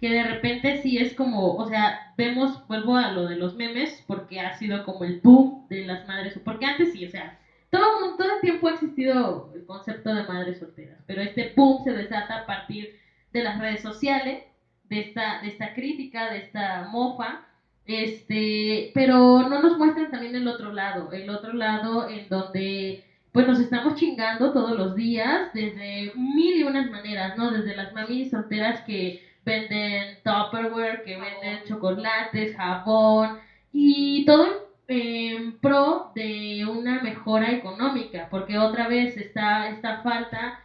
Speaker 1: que de repente sí es como, o sea, vemos, vuelvo a lo de los memes, porque ha sido como el boom de las madres, porque antes sí, o sea, todo, todo el tiempo ha existido el concepto de madres solteras, pero este boom se desata a partir de las redes sociales, de esta, de esta crítica, de esta mofa, este, pero no nos muestran también el otro lado, el otro lado en donde pues nos estamos chingando todos los días desde mil y unas maneras, ¿no? Desde las mamis solteras que venden Tupperware, que venden chocolates, jabón y todo en pro de una mejora económica, porque otra vez está esta falta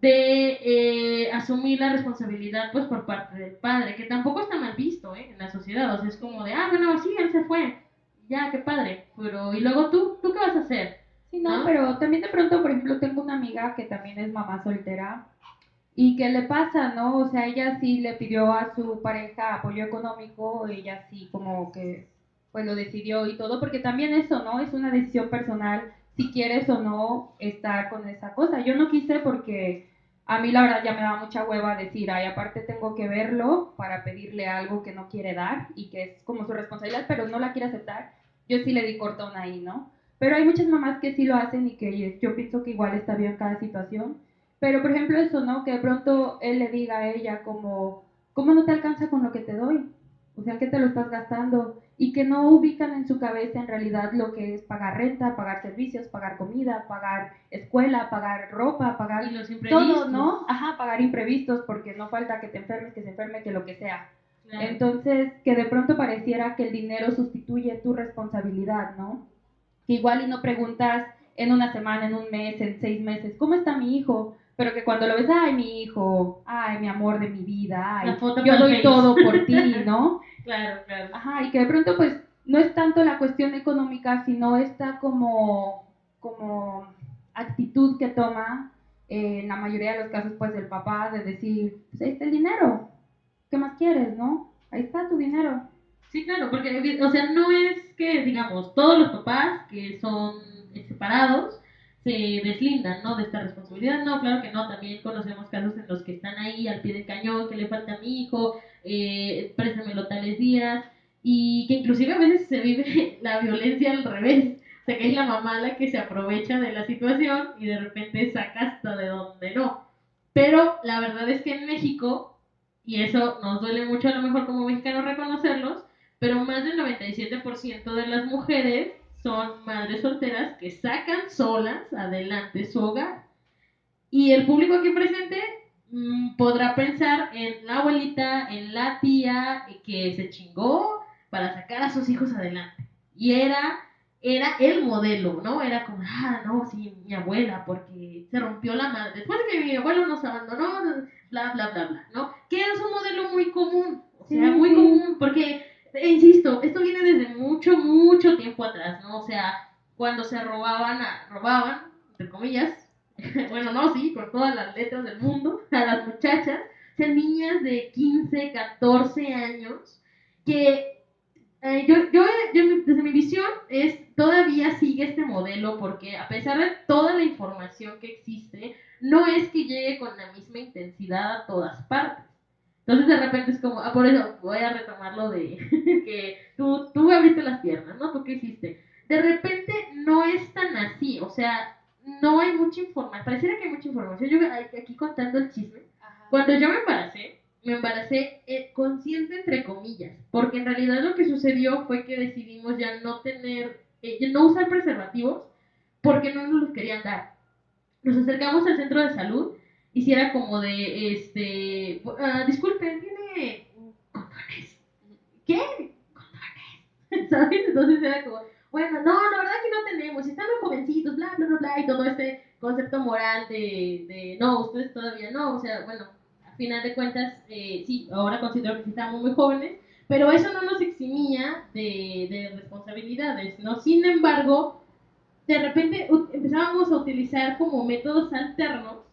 Speaker 1: de eh, asumir la responsabilidad pues por parte del padre, que tampoco está mal visto ¿eh? en la sociedad, o sea, es como de, ah, bueno, sí, él se fue, ya, qué padre, pero ¿y luego tú? ¿Tú qué vas a hacer?
Speaker 2: Sí, no, pero también de pronto, por ejemplo, tengo una amiga que también es mamá soltera y qué le pasa, ¿no? O sea, ella sí le pidió a su pareja apoyo económico, ella sí como que pues lo decidió y todo, porque también eso, ¿no? Es una decisión personal si quieres o no estar con esa cosa. Yo no quise porque a mí la verdad ya me da mucha hueva decir, ay, aparte tengo que verlo para pedirle algo que no quiere dar y que es como su responsabilidad, pero no la quiere aceptar. Yo sí le di cortón ahí, ¿no? Pero hay muchas mamás que sí lo hacen y que yo pienso que igual está bien cada situación. Pero por ejemplo eso, ¿no? Que de pronto él le diga a ella como, ¿cómo no te alcanza con lo que te doy? O sea, ¿qué te lo estás gastando? Y que no ubican en su cabeza en realidad lo que es pagar renta, pagar servicios, pagar comida, pagar escuela, pagar ropa, pagar
Speaker 1: Y los
Speaker 2: todo, ¿no? Ajá, pagar imprevistos porque no falta que te enfermes, que se enferme, que lo que sea.
Speaker 1: Claro.
Speaker 2: Entonces, que de pronto pareciera que el dinero sustituye tu responsabilidad, ¿no? Que igual y no preguntas en una semana, en un mes, en seis meses, ¿cómo está mi hijo? Pero que cuando lo ves, ay, mi hijo, ay, mi amor de mi vida, ay, yo doy todo por ti, ¿no?
Speaker 1: Claro, claro.
Speaker 2: Ajá, y que de pronto pues no es tanto la cuestión económica, sino esta como, como actitud que toma eh, en la mayoría de los casos pues el papá de decir, pues ahí está el dinero, ¿qué más quieres, no? Ahí está tu dinero.
Speaker 1: Sí, claro, porque, o sea, no es que, digamos, todos los papás que son separados se deslindan, ¿no? De esta responsabilidad. No, claro que no. También conocemos casos en los que están ahí al pie del cañón, que le falta a mi hijo, eh, préstamelo tales días, y que inclusive a veces se vive la violencia al revés. O sea, que es la mamá la que se aprovecha de la situación y de repente saca hasta de donde no. Pero la verdad es que en México, y eso nos duele mucho a lo mejor como mexicanos reconocerlos, pero más del 97% de las mujeres son madres solteras que sacan solas adelante su hogar. Y el público aquí presente mm, podrá pensar en la abuelita, en la tía eh, que se chingó para sacar a sus hijos adelante. Y era, era el modelo, ¿no? Era como, ah, no, sí, mi abuela, porque se rompió la madre. Después de que mi abuelo nos abandonó, bla, bla, bla, bla, ¿no? Que es un modelo muy común. O sea,
Speaker 2: Sí,
Speaker 1: muy
Speaker 2: sí.
Speaker 1: común, porque e insisto, esto viene desde mucho, mucho tiempo atrás, ¿no? O sea, cuando se robaban, robaban, entre comillas, bueno, no, sí, con todas las letras del mundo, a las muchachas, o sea, niñas de 15, 14 años, que eh, yo, yo, yo, desde mi visión, es todavía sigue este modelo, porque a pesar de toda la información que existe, no es que llegue con la misma intensidad a todas partes. Entonces de repente es como, ah, por eso voy a retomar lo de que tú, tú abriste las piernas, ¿no? ¿Tú qué hiciste? De repente no es tan así, o sea, no hay mucha información, pareciera que hay mucha información. Yo aquí contando el chisme, cuando yo me embaracé, me embaracé eh, consciente entre comillas, porque en realidad lo que sucedió fue que decidimos ya no tener, eh, no usar preservativos porque no nos los querían dar. Nos acercamos al centro de salud y si era como de, este, ah, disculpen, tiene condones. ¿Qué? Condones. ¿Sabes? Entonces era como, bueno, no, la verdad que no tenemos, están muy jovencitos, bla, bla, bla, bla, y todo este concepto moral de, de no, ustedes todavía no, o sea, bueno, a final de cuentas, eh, sí, ahora considero que estamos muy jóvenes, pero eso no nos eximía de, de responsabilidades, ¿no? Sin embargo, de repente empezábamos a utilizar como métodos alternos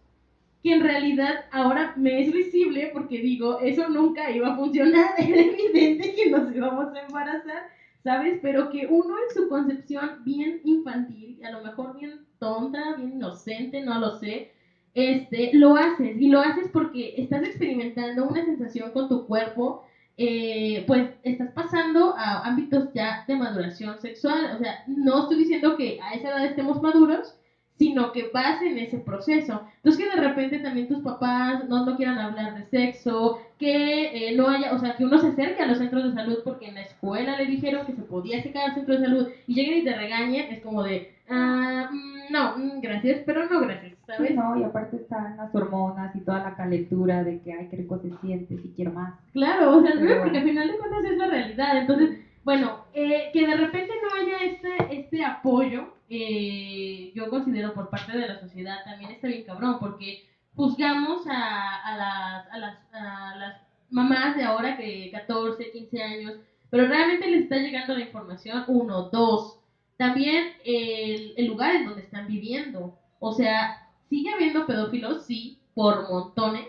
Speaker 1: que en realidad ahora me es visible porque digo, eso nunca iba a funcionar, era evidente que nos íbamos a embarazar, ¿sabes? Pero que uno en su concepción bien infantil, a lo mejor bien tonta, bien inocente, no lo sé, este, lo haces y lo haces porque estás experimentando una sensación con tu cuerpo eh, pues estás pasando a ámbitos ya de maduración sexual. O sea, no estoy diciendo que a esa edad estemos maduros, sino que vas en ese proceso. Entonces que de repente también tus papás no, no quieran hablar de sexo, que eh, no haya, o sea, que uno se acerque a los centros de salud porque en la escuela le dijeron que se podía acercar al centro de salud y lleguen y te regañen, es como de, ah, mm, no, mm, gracias, pero no gracias, ¿sabes?
Speaker 2: Sí, no, y aparte están las hormonas y toda la calentura de que, ay, qué rico se siente, si quiero más.
Speaker 1: Claro, o sea, porque al final de cuentas es la realidad. Entonces, bueno, eh, que de repente no haya este, este apoyo, eh, yo considero por parte de la sociedad también está bien cabrón, porque juzgamos a, a, las, a, las, a las mamás de ahora que 14, 15 años, pero realmente les está llegando la información, uno, dos, también el, el lugar en donde están viviendo. O sea, sigue habiendo pedófilos, sí, por montones.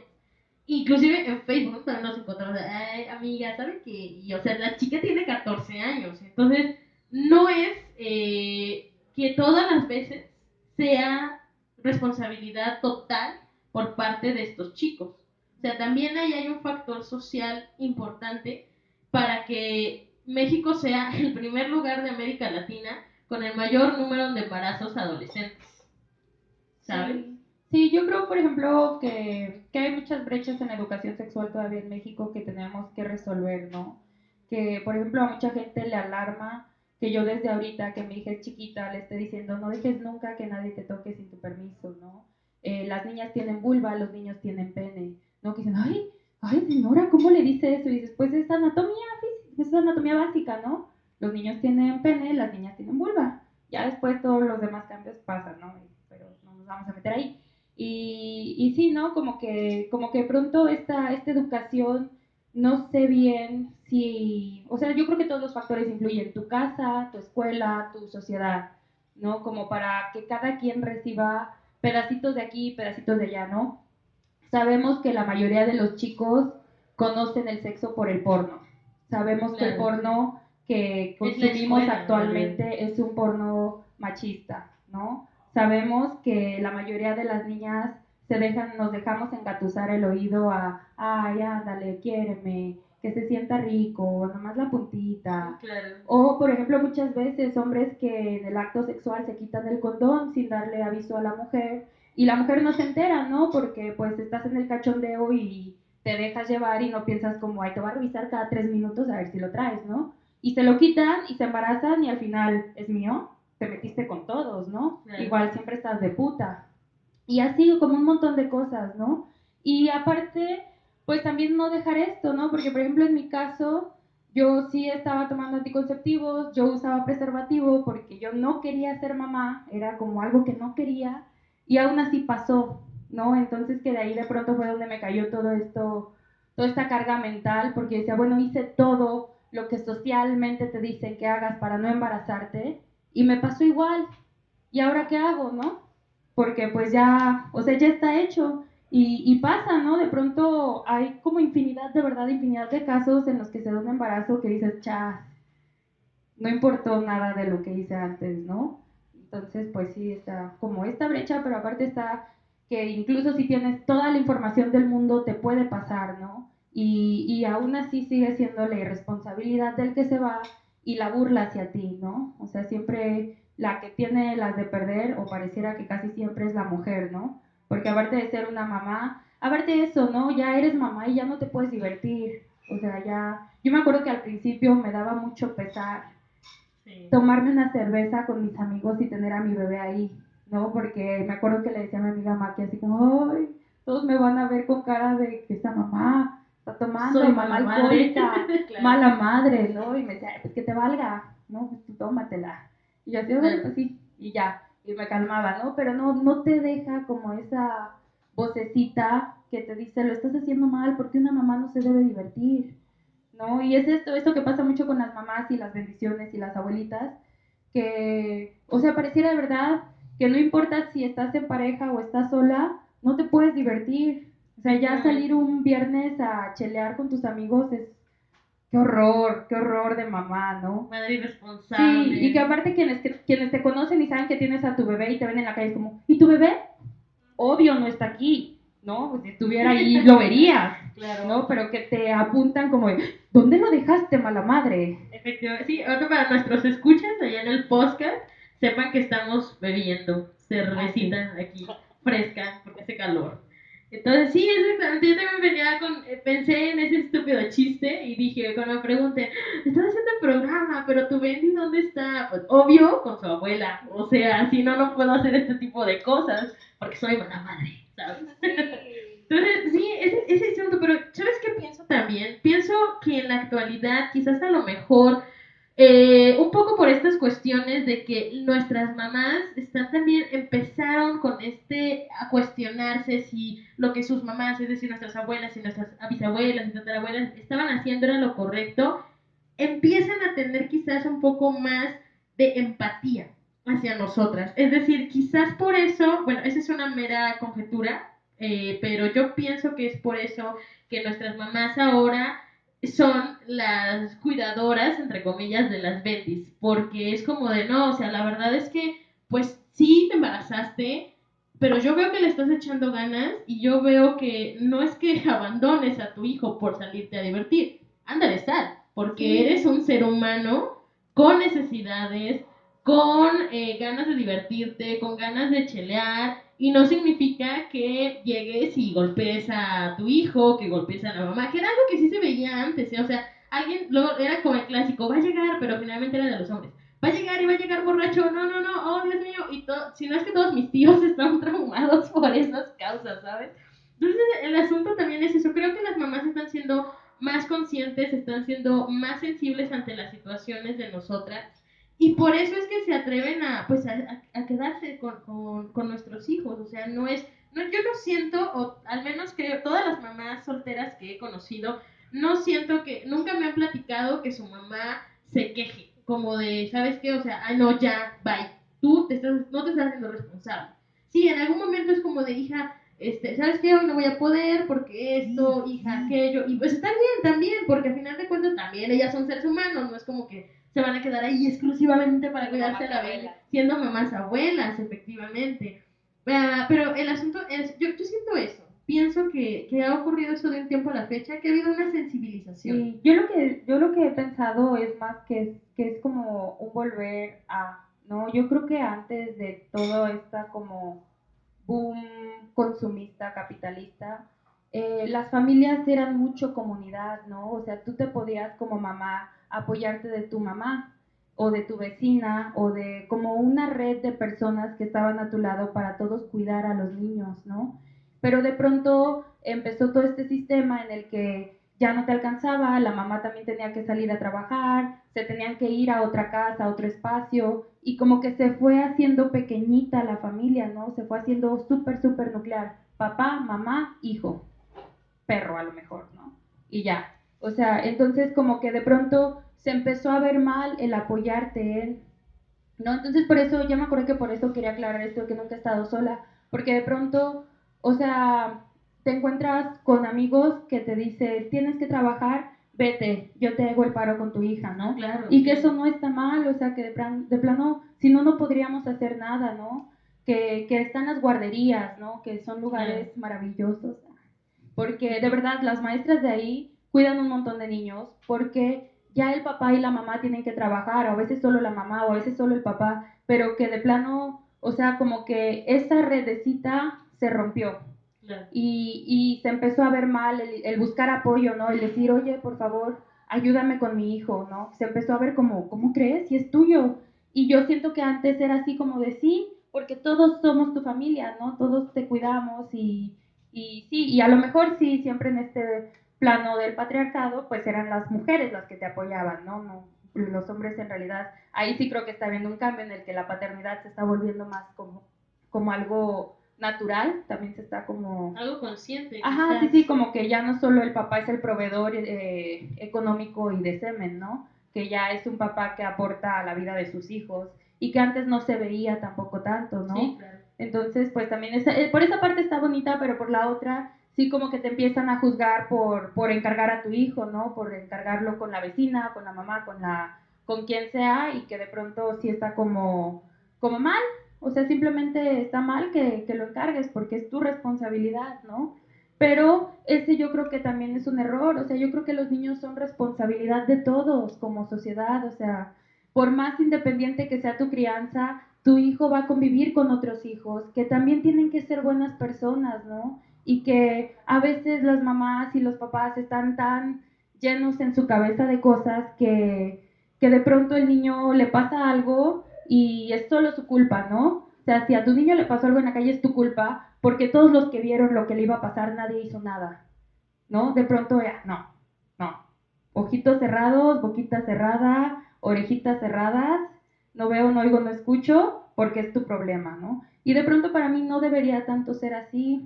Speaker 1: Inclusive en Facebook también nos encontramos, ay, amiga, ¿saben qué? Y, o sea, la chica tiene 14 años, entonces no es eh, que todas las veces sea responsabilidad total por parte de estos chicos. O sea, también ahí hay un factor social importante para que México sea el primer lugar de América Latina con el mayor número de embarazos adolescentes. ¿Sabes?
Speaker 2: Sí. Sí, yo creo, por ejemplo, que, que hay muchas brechas en educación sexual todavía en México que tenemos que resolver, ¿no? Que, por ejemplo, a mucha gente le alarma que yo desde ahorita, que mi hija es chiquita, le esté diciendo, no dejes nunca que nadie te toque sin tu permiso, ¿no? Eh, las niñas tienen vulva, los niños tienen pene, ¿no? Que dicen, ay, ay, señora, ¿cómo le dice eso? Y dices, pues es anatomía es anatomía básica, ¿no? Los niños tienen pene, las niñas tienen vulva. Ya después todos los demás cambios pasan, ¿no? Pero no nos vamos a meter ahí. Y, y sí, ¿no? Como que, como que pronto esta, esta educación, no sé bien si, o sea, yo creo que todos los factores influyen, tu casa, tu escuela, tu sociedad, ¿no? Como para que cada quien reciba pedacitos de aquí, pedacitos de allá, ¿no? Sabemos que la mayoría de los chicos conocen el sexo por el porno. Sabemos que el porno que consumimos
Speaker 1: escuela,
Speaker 2: actualmente es un porno machista, ¿no? Sabemos que la mayoría de las niñas se dejan, nos dejamos engatusar el oído a, ay, ándale, quiéreme, que se sienta rico, nomás la puntita.
Speaker 1: Claro.
Speaker 2: O, por ejemplo, muchas veces hombres que en el acto sexual se quitan el condón sin darle aviso a la mujer y la mujer no se entera, ¿no? Porque pues estás en el cachondeo y te dejas llevar y no piensas como, ay, te va a revisar cada tres minutos a ver si lo traes, ¿no? Y se lo quitan y se embarazan y al final, ¿es mío? Te metiste con todos, ¿no?
Speaker 1: Claro.
Speaker 2: Igual siempre estás de puta. Y así como un montón de cosas, ¿no? Y aparte, pues también no dejar esto, ¿no? Porque, por ejemplo, en mi caso, yo sí estaba tomando anticonceptivos, yo usaba preservativo porque yo no quería ser mamá, era como algo que no quería y aún así pasó, ¿no? Entonces que de ahí de pronto fue donde me cayó todo esto, toda esta carga mental porque decía, bueno, hice todo lo que socialmente te dicen que hagas para no embarazarte y me pasó igual. ¿Y ahora qué hago, no? Porque pues ya, o sea, ya está hecho. Y, y pasa, ¿no? De pronto hay como infinidad, de verdad, infinidad de casos en los que se da un embarazo que dices, chas, no importó nada de lo que hice antes, ¿no? Entonces, pues sí, está como esta brecha, pero aparte está que incluso si tienes toda la información del mundo te puede pasar, ¿no? Y, y aún así sigue siendo la irresponsabilidad del que se va y la burla hacia ti, ¿no? O sea, siempre la que tiene las de perder, o pareciera que casi siempre es la mujer, ¿no? Porque aparte de ser una mamá, aparte de eso, ¿no? Ya eres mamá y ya no te puedes divertir. O sea, ya... Yo me acuerdo que al principio me daba mucho pesar
Speaker 1: Sí.
Speaker 2: tomarme una cerveza con mis amigos y tener a mi bebé ahí, ¿no? Porque me acuerdo que le decía a mi amiga Maki así como, ay, todos me van a ver con cara de que esta mamá está tomando,
Speaker 1: Soy
Speaker 2: mamá
Speaker 1: mala madre. Claro.
Speaker 2: mala madre, ¿no? Y me decía, "Ay, pues que te valga, ¿no? Pues tú tómatela. Y yo así, bueno, pues sí, y ya, y me calmaba, ¿no? Pero no, no te deja como esa vocecita que te dice, lo estás haciendo mal, porque una mamá no se debe divertir, ¿no? Y es esto, esto que pasa mucho con las mamás y las bendiciones y las abuelitas, que, o sea, pareciera de verdad que no importa si estás en pareja o estás sola, no te puedes divertir. O sea, ya salir un viernes a chelear con tus amigos es, qué horror, qué horror de mamá, ¿no?
Speaker 1: Madre irresponsable.
Speaker 2: Sí, y que aparte quienes te, quienes te conocen y saben que tienes a tu bebé y te ven en la calle es como, ¿y tu bebé? Obvio no está aquí, ¿no? Pues si estuviera ahí lo verías.
Speaker 1: Claro.
Speaker 2: ¿no? Pero que te apuntan como, de, ¿dónde lo dejaste, mala madre?
Speaker 1: Efectivamente, sí, ahora para nuestros escuchas allá en el podcast, sepan que estamos bebiendo cervecita aquí, fresca, porque hace calor. Entonces, sí, exactamente, yo también venía con, eh, pensé en ese estúpido chiste y dije, cuando me pregunten, estás haciendo el programa, pero tu Bendy, ¿dónde está? Pues, obvio, con su abuela, o sea, si no, no puedo hacer este tipo de cosas, porque soy mala madre, ¿sabes? Entonces, sí, ese, ese es cierto, pero ¿sabes qué pienso también? Pienso que en la actualidad, quizás a lo mejor, eh, un poco por estas cuestiones de que nuestras mamás están también, empezaron con este, a cuestionarse si lo que sus mamás, es decir, nuestras abuelas y nuestras bisabuelas y tatarabuelas estaban haciendo era lo correcto, empiezan a tener quizás un poco más de empatía hacia nosotras. Es decir, quizás por eso, bueno, esa es una mera conjetura, eh, pero yo pienso que es por eso que nuestras mamás ahora son las cuidadoras, entre comillas, de las Betis, porque es como de, no, o sea, la verdad es que, pues sí, te embarazaste, pero yo veo que le estás echando ganas y yo veo que no es que abandones a tu hijo por salirte a divertir, ándale, estar, porque
Speaker 2: Sí.
Speaker 1: eres un ser humano con necesidades, con eh, ganas de divertirte, con ganas de chelear, y no significa que llegues y golpees a tu hijo, que golpees a la mamá, que era algo que sí se veía antes, ¿eh? o sea, alguien, luego era como el clásico, va a llegar, pero finalmente era de los hombres, va a llegar y va a llegar borracho, no, no, no, oh Dios mío, y to- si no es que todos mis tíos están traumados por esas causas, ¿sabes? Entonces el asunto también es eso, creo que las mamás están siendo más conscientes, están siendo más sensibles ante las situaciones de nosotras. Y por eso es que se atreven a, pues, a, a- quedarse con, con, con nuestros hijos. O sea, no es, no, yo no siento, o al menos creo, todas las mamás solteras que he conocido, no siento que, nunca me han platicado que su mamá se queje, como de, ¿sabes qué? O sea, ay no, ya, bye, tú te estás, no te estás haciendo responsable. Sí, en algún momento es como de, hija, este, ¿sabes qué? Hoy no voy a poder porque esto, hija, aquello, y pues está bien también, porque al final de cuentas también ellas son seres humanos, no es como que se van a quedar ahí exclusivamente para cuidarse la
Speaker 3: abuelas.
Speaker 1: siendo mamás abuelas, efectivamente. Ah, pero el asunto es, yo, yo siento eso, pienso que, que ha ocurrido eso de un tiempo a la fecha, que ha habido una sensibilización.
Speaker 2: Sí, yo lo que yo lo que he pensado es más que es, que es como un volver a, no, yo creo que antes de todo esta como boom consumista capitalista, eh, las familias eran mucho comunidad, ¿no? O sea, tú te podías como mamá apoyarte de tu mamá o de tu vecina o de como una red de personas que estaban a tu lado para todos cuidar a los niños, ¿no? Pero de pronto empezó todo este sistema en el que ya no te alcanzaba, la mamá también tenía que salir a trabajar, se tenían que ir a otra casa, a otro espacio, y como que se fue haciendo pequeñita la familia, ¿no? Se fue haciendo súper, súper nuclear. Papá, mamá, hijo, perro a lo mejor, ¿no? Y ya. O sea, entonces como que de pronto se empezó a ver mal el apoyarte en... ¿No? Entonces por eso, ya me acuerdo que por eso quería aclarar esto, que nunca he estado sola, porque de pronto, o sea, te encuentras con amigos que te dicen, tienes que trabajar, vete, yo te hago el paro con tu hija, ¿no?
Speaker 1: Claro.
Speaker 2: Y que eso no está mal, o sea, que de, plan- de plano, si no, no podríamos hacer nada, ¿no? Que, que están las guarderías, ¿no? Que son lugares maravillosos. Porque de verdad, las maestras de ahí cuidan un montón de niños, porque ya el papá y la mamá tienen que trabajar, o a veces solo la mamá, o a veces solo el papá, pero que de plano, o sea, como que esa redecita se rompió, y, y se empezó a ver mal el, el buscar apoyo, ¿no? El decir, oye, por favor, ayúdame con mi hijo, ¿no? Se empezó a ver como, ¿cómo crees? Si es tuyo. Y yo siento que antes era así como de sí, porque todos somos tu familia, ¿no? Todos te cuidamos y, y sí, y a lo mejor sí, siempre en este plano del patriarcado, pues eran las mujeres las que te apoyaban, ¿no? no los hombres en realidad, ahí sí creo que está habiendo un cambio en el que la paternidad se está volviendo más como, como algo natural, también se está como...
Speaker 1: Algo consciente.
Speaker 2: Ajá, sí,
Speaker 1: quizás.
Speaker 2: sí, como que ya no solo el papá es el proveedor eh, económico y de semen, ¿no? Que ya es un papá que aporta a la vida de sus hijos y que antes no se veía tampoco tanto, ¿no?
Speaker 1: Sí, claro.
Speaker 2: Entonces, pues también esa- eh, por esa parte está bonita, pero por la otra sí como que te empiezan a juzgar por, por encargar a tu hijo, ¿no? Por encargarlo con la vecina, con la mamá, con la con quien sea y que de pronto sí está como como mal, o sea, simplemente está mal que, que lo encargues porque es tu responsabilidad, ¿no? Pero ese yo creo que también es un error, o sea, yo creo que los niños son responsabilidad de todos como sociedad, o sea, por más independiente que sea tu crianza, tu hijo va a convivir con otros hijos que también tienen que ser buenas personas, ¿no? Y que a veces las mamás y los papás están tan llenos en su cabeza de cosas que, que de pronto el niño le pasa algo y es solo su culpa, ¿no? O sea, si a tu niño le pasó algo en la calle es tu culpa, porque todos los que vieron lo que le iba a pasar nadie hizo nada, ¿no? De pronto ya, no, no. Ojitos cerrados, boquita cerrada, orejitas cerradas, no veo, no oigo, no escucho, porque es tu problema, ¿no? Y de pronto para mí no debería tanto ser así.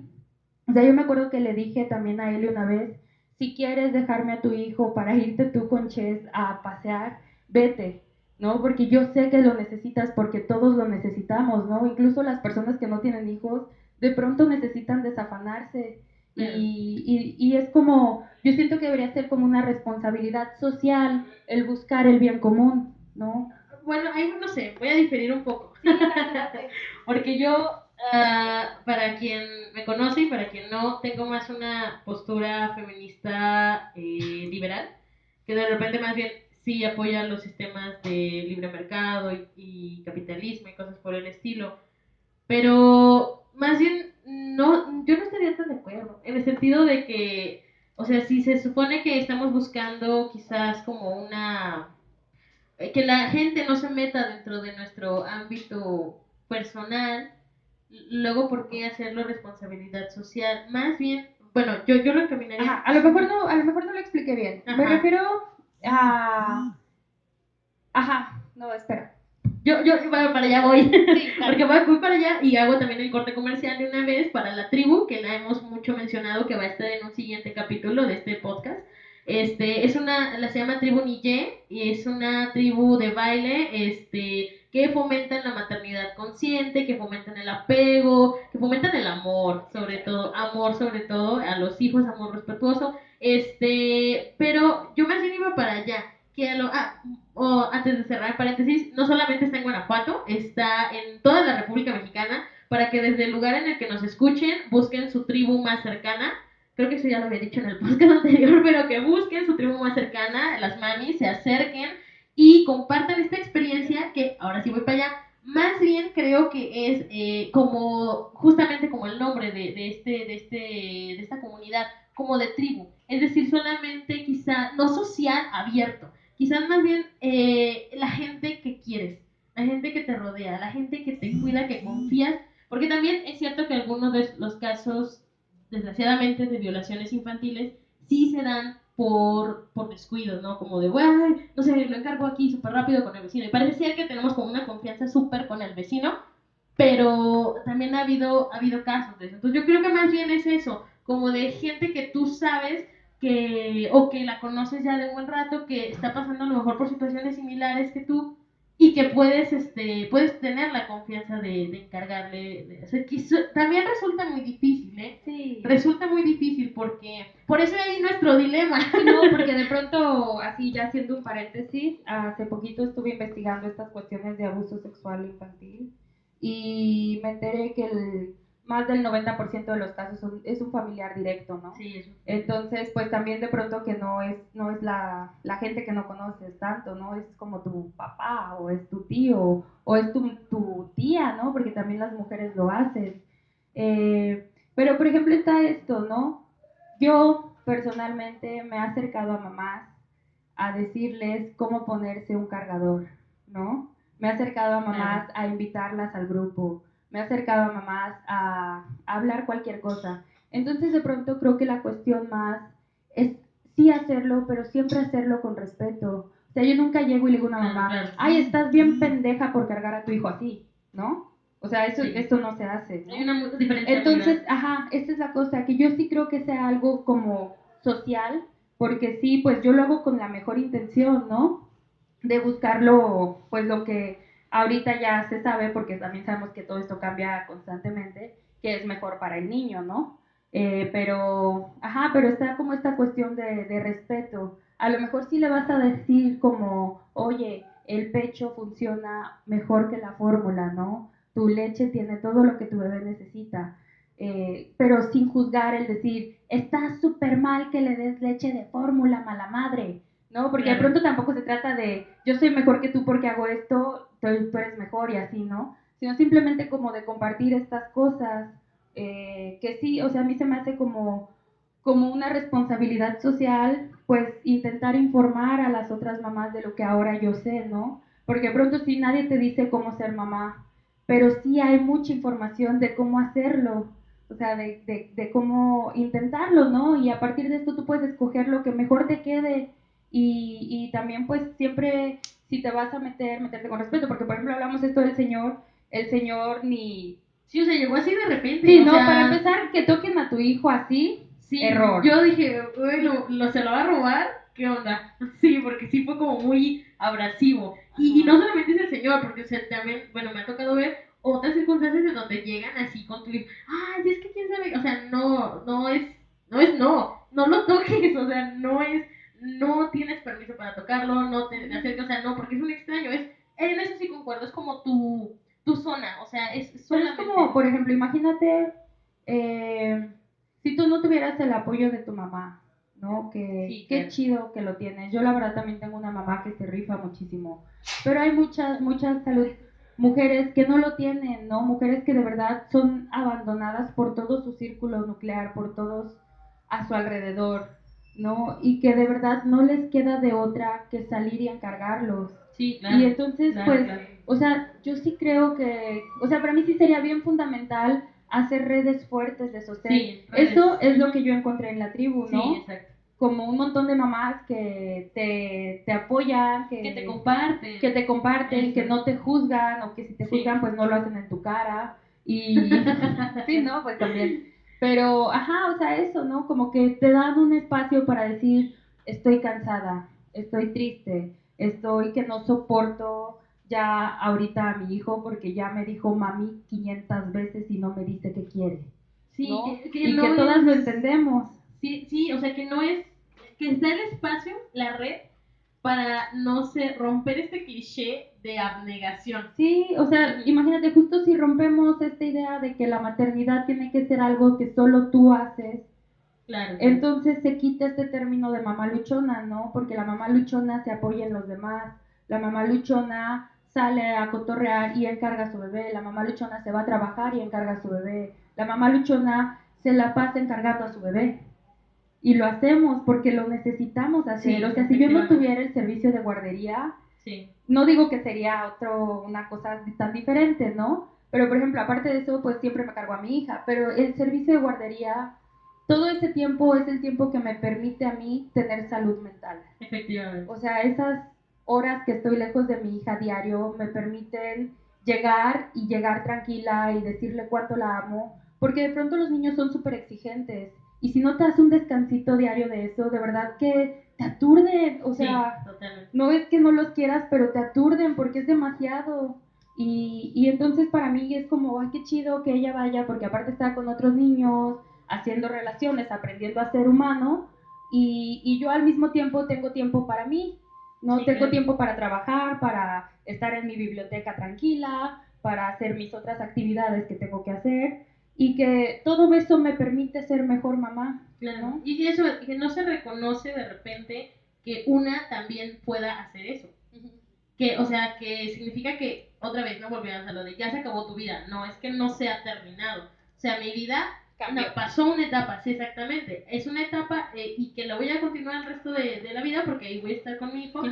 Speaker 2: O sea, yo me acuerdo que le dije también a él una vez, si quieres dejarme a tu hijo para irte tú con Chess a pasear, vete, ¿no? Porque yo sé que lo necesitas porque todos lo necesitamos, ¿no? Incluso las personas que no tienen hijos de pronto necesitan desafanarse. Y, y, es como, yo siento que debería ser como una responsabilidad social el buscar el bien común, ¿no?
Speaker 1: Bueno, ahí no sé, voy a diferir un poco. Porque yo, ah, para quien me conoce y para quien no, tengo más una postura feminista eh, liberal, que de repente más bien sí apoya los sistemas de libre mercado y, capitalismo y cosas por el estilo. Pero más bien, no, yo no estaría tan de acuerdo, en el sentido de que, o sea, si se supone que estamos buscando quizás como una, que la gente no se meta dentro de nuestro ámbito personal, luego, ¿por qué hacerlo responsabilidad social? Más bien, bueno, yo, yo lo encaminaría.
Speaker 2: a lo mejor no, a lo mejor no lo expliqué bien. Me refiero Ah, ajá, no, espera.
Speaker 1: Yo, yo, bueno, para allá voy. Porque voy, para allá y hago también el corte comercial de una vez para la tribu, que la hemos mucho mencionado, que va a estar en un siguiente capítulo de este podcast. Este, es una, la se llama Tribu Niye y es una tribu de baile, este, que fomentan la maternidad consciente, que fomentan el apego, que fomentan el amor, sobre todo, amor sobre todo a los hijos, amor respetuoso, este, pero yo más bien iba para allá, que lo, ah, antes de cerrar paréntesis, no solamente está en Guanajuato, está en toda la República Mexicana, para que desde el lugar en el que nos escuchen, busquen su tribu más cercana, creo que eso ya lo había dicho en el podcast anterior, pero que busquen su tribu más cercana, las mamis, se acerquen y compartan esta experiencia que ahora sí voy para allá. Más bien creo que es eh, como, justamente como el nombre de, este, de, este, de esta comunidad, como de tribu. Es decir, solamente quizá, no social, abierto. Quizás más bien eh, la gente que quieres, la gente que te rodea, la gente que te cuida, que confías. Porque también es cierto que algunos de los casos, desgraciadamente, de violaciones infantiles, sí se dan por, por descuidos, ¿no? Como de, bueno, no sé, lo encargo aquí súper rápido con el vecino. Y parece ser que tenemos como una confianza súper con el vecino, pero también ha habido, ha habido casos de eso. Entonces yo creo que más bien es eso, como de gente que tú sabes que, o que la conoces ya de un buen rato, que está pasando a lo mejor por situaciones similares que tú, y que puedes este puedes tener la confianza de, de encargarle de, o sea, que también resulta muy difícil ¿eh?
Speaker 2: sí
Speaker 1: resulta muy difícil porque por eso hay nuestro dilema
Speaker 2: no porque de pronto así ya haciendo un paréntesis hace poquito estuve investigando estas cuestiones de abuso sexual infantil y me enteré que el más del 90% de los casos es un familiar directo, ¿no?
Speaker 1: Sí, eso.
Speaker 2: Entonces, pues también de pronto que no es, no es la, la, gente que no conoces tanto, ¿no? Es como tu papá o es tu tío o es tu, tu tía, ¿no? Porque también las mujeres lo hacen. Eh, pero, por ejemplo, está esto, ¿no? Yo personalmente me he acercado a mamás a decirles cómo ponerse un cargador, ¿no? Me he acercado a mamás a invitarlas al grupo me he acercado a mamás a, hablar cualquier cosa. Entonces de pronto creo que la cuestión más es sí hacerlo, pero siempre hacerlo con respeto. O sea, yo nunca llego y le digo a una mamá, ay, estás bien pendeja por cargar a tu hijo así, ¿no? O sea, eso, esto no se hace.
Speaker 1: Hay una diferencia.
Speaker 2: Entonces, ajá, esta es la cosa, que yo sí creo que sea algo como social, porque sí, pues yo lo hago con la mejor intención, ¿no? De buscarlo, pues lo que Ahorita ya se sabe, porque también sabemos que todo esto cambia constantemente, que es mejor para el niño, ¿no? Eh, pero, ajá, pero está como esta cuestión de, de respeto. A lo mejor sí le vas a decir como, oye, el pecho funciona mejor que la fórmula, ¿no? Tu leche tiene todo lo que tu bebé necesita. eh, pero sin juzgar el decir, está súper mal que le des leche de fórmula, mala madre, ¿no? Porque de pronto tampoco se trata de, yo soy mejor que tú porque hago esto, tú, eres mejor y así, ¿no? Sino simplemente como de compartir estas cosas, eh, que sí, o sea, a mí se me hace como, como una responsabilidad social, pues intentar informar a las otras mamás de lo que ahora yo sé, ¿no? Porque pronto sí nadie te dice cómo ser mamá, pero sí hay mucha información de cómo hacerlo, o sea, de, de, de cómo intentarlo, ¿no? Y a partir de esto tú puedes escoger lo que mejor te quede y, y también pues siempre si te vas a meter, meterte con respeto, porque por ejemplo hablamos esto del Señor, el Señor ni...
Speaker 1: Sí, o sea, llegó así de repente.
Speaker 2: Sí, no,
Speaker 1: sea,
Speaker 2: para empezar, que toquen a tu hijo así,
Speaker 1: sí,
Speaker 2: error.
Speaker 1: Yo dije, "Uy, lo, lo- se lo va a robar, ¿qué onda? Sí, porque sí fue como muy abrasivo. Y, y no solamente es el señor, porque o sea, también, bueno, me ha tocado ver otras circunstancias en donde llegan así con tu hijo. Ay, es que quién sabe, o sea, no, no es, no es no, no lo toques, o sea, no es, no tienes permiso para tocarlo, no te acerques, o sea, no, porque es un extraño, es, en eso sí concuerdo, es como tu, tu zona, o sea, es
Speaker 2: Pero es
Speaker 1: solamente...
Speaker 2: como, por ejemplo, imagínate eh, si tú no tuvieras el apoyo de tu mamá, ¿no? Que
Speaker 1: Sí,
Speaker 2: qué
Speaker 1: claro.
Speaker 2: chido que lo tienes. Yo la verdad también tengo una mamá que se rifa muchísimo, pero hay muchas, muchas salud, mujeres que no lo tienen, ¿no? Mujeres que de verdad son abandonadas por todo su círculo nuclear, por todos a su alrededor, ¿no? Y que de verdad no les queda de otra que salir y encargarlos.
Speaker 1: Sí, claro.
Speaker 2: Y entonces,
Speaker 1: claro,
Speaker 2: pues,
Speaker 1: claro.
Speaker 2: o sea, yo sí creo que, o sea, para mí sí sería bien fundamental hacer redes fuertes de sostén.
Speaker 1: Sí.
Speaker 2: Eso es lo que yo encontré en la tribu, ¿no?
Speaker 1: Sí, exacto.
Speaker 2: Como un montón de mamás que te, te apoyan, que,
Speaker 1: Que te comparten.
Speaker 2: que te comparten,
Speaker 1: Eso.
Speaker 2: que no te juzgan, o que si te
Speaker 1: Sí.
Speaker 2: juzgan, pues no lo hacen en tu cara. Y sí, ¿no? Pues también. Pero, ajá, o sea, eso, ¿no? Como que te dan un espacio para decir, estoy cansada, estoy triste, estoy que no soporto ya ahorita a mi hijo porque ya me dijo mami 500 veces y no me dice qué quiere.
Speaker 1: Sí,
Speaker 2: ¿no?
Speaker 1: que, que
Speaker 2: y
Speaker 1: no
Speaker 2: que todas lo entendemos.
Speaker 1: Sí, sí, o sea que no es que está el espacio, la red, para no sé, romper este cliché de abnegación.
Speaker 2: Sí, o sea, imagínate justo si rompemos esta idea de que la maternidad tiene que ser algo que solo tú haces,
Speaker 1: Claro.
Speaker 2: entonces se quita este término de mamá luchona, ¿no? Porque la mamá luchona se apoya en los demás, la mamá luchona sale a cotorrear y encarga a su bebé, la mamá luchona se va a trabajar y encarga a su bebé, la mamá luchona se la pasa encargando a su bebé. Y lo hacemos porque lo necesitamos hacer.
Speaker 1: Sí,
Speaker 2: o sea, si yo no tuviera el servicio de guardería,
Speaker 1: sí.
Speaker 2: no digo que sería otro, una cosa tan diferente, ¿no? Pero, por ejemplo, aparte de eso, pues siempre me cargo a mi hija, pero el servicio de guardería, todo ese tiempo es el tiempo que me permite a mí tener salud mental.
Speaker 1: Efectivamente.
Speaker 2: O sea, esas horas que estoy lejos de mi hija diario me permiten llegar y llegar tranquila y decirle cuánto la amo, porque de pronto los niños son súper exigentes y si no te das un descansito diario de eso, de verdad que te aturden, o sea,
Speaker 1: sí,
Speaker 2: no es que no los quieras, pero te aturden porque es demasiado. Y, y entonces para mí es como, ay, qué chido que ella vaya, porque aparte está con otros niños, haciendo relaciones, aprendiendo a ser humano, y, y yo al mismo tiempo tengo tiempo para mí, ¿no?
Speaker 1: Sí,
Speaker 2: tengo
Speaker 1: claro.
Speaker 2: tiempo para trabajar, para estar en mi biblioteca tranquila, para hacer mis otras actividades que tengo que hacer, y que todo eso me permite ser mejor mamá.
Speaker 1: Claro.
Speaker 2: ¿no?
Speaker 1: Y eso, que no se reconoce de repente que una también pueda hacer eso. Que, o sea, que significa que, otra vez, no volvemos a lo de ya se acabó tu vida. No, es que no se ha terminado. O sea, mi vida no, pasó una etapa, sí, exactamente. Es una etapa eh, y que la voy a continuar el resto de, de la vida porque ahí voy a estar con mi hijo.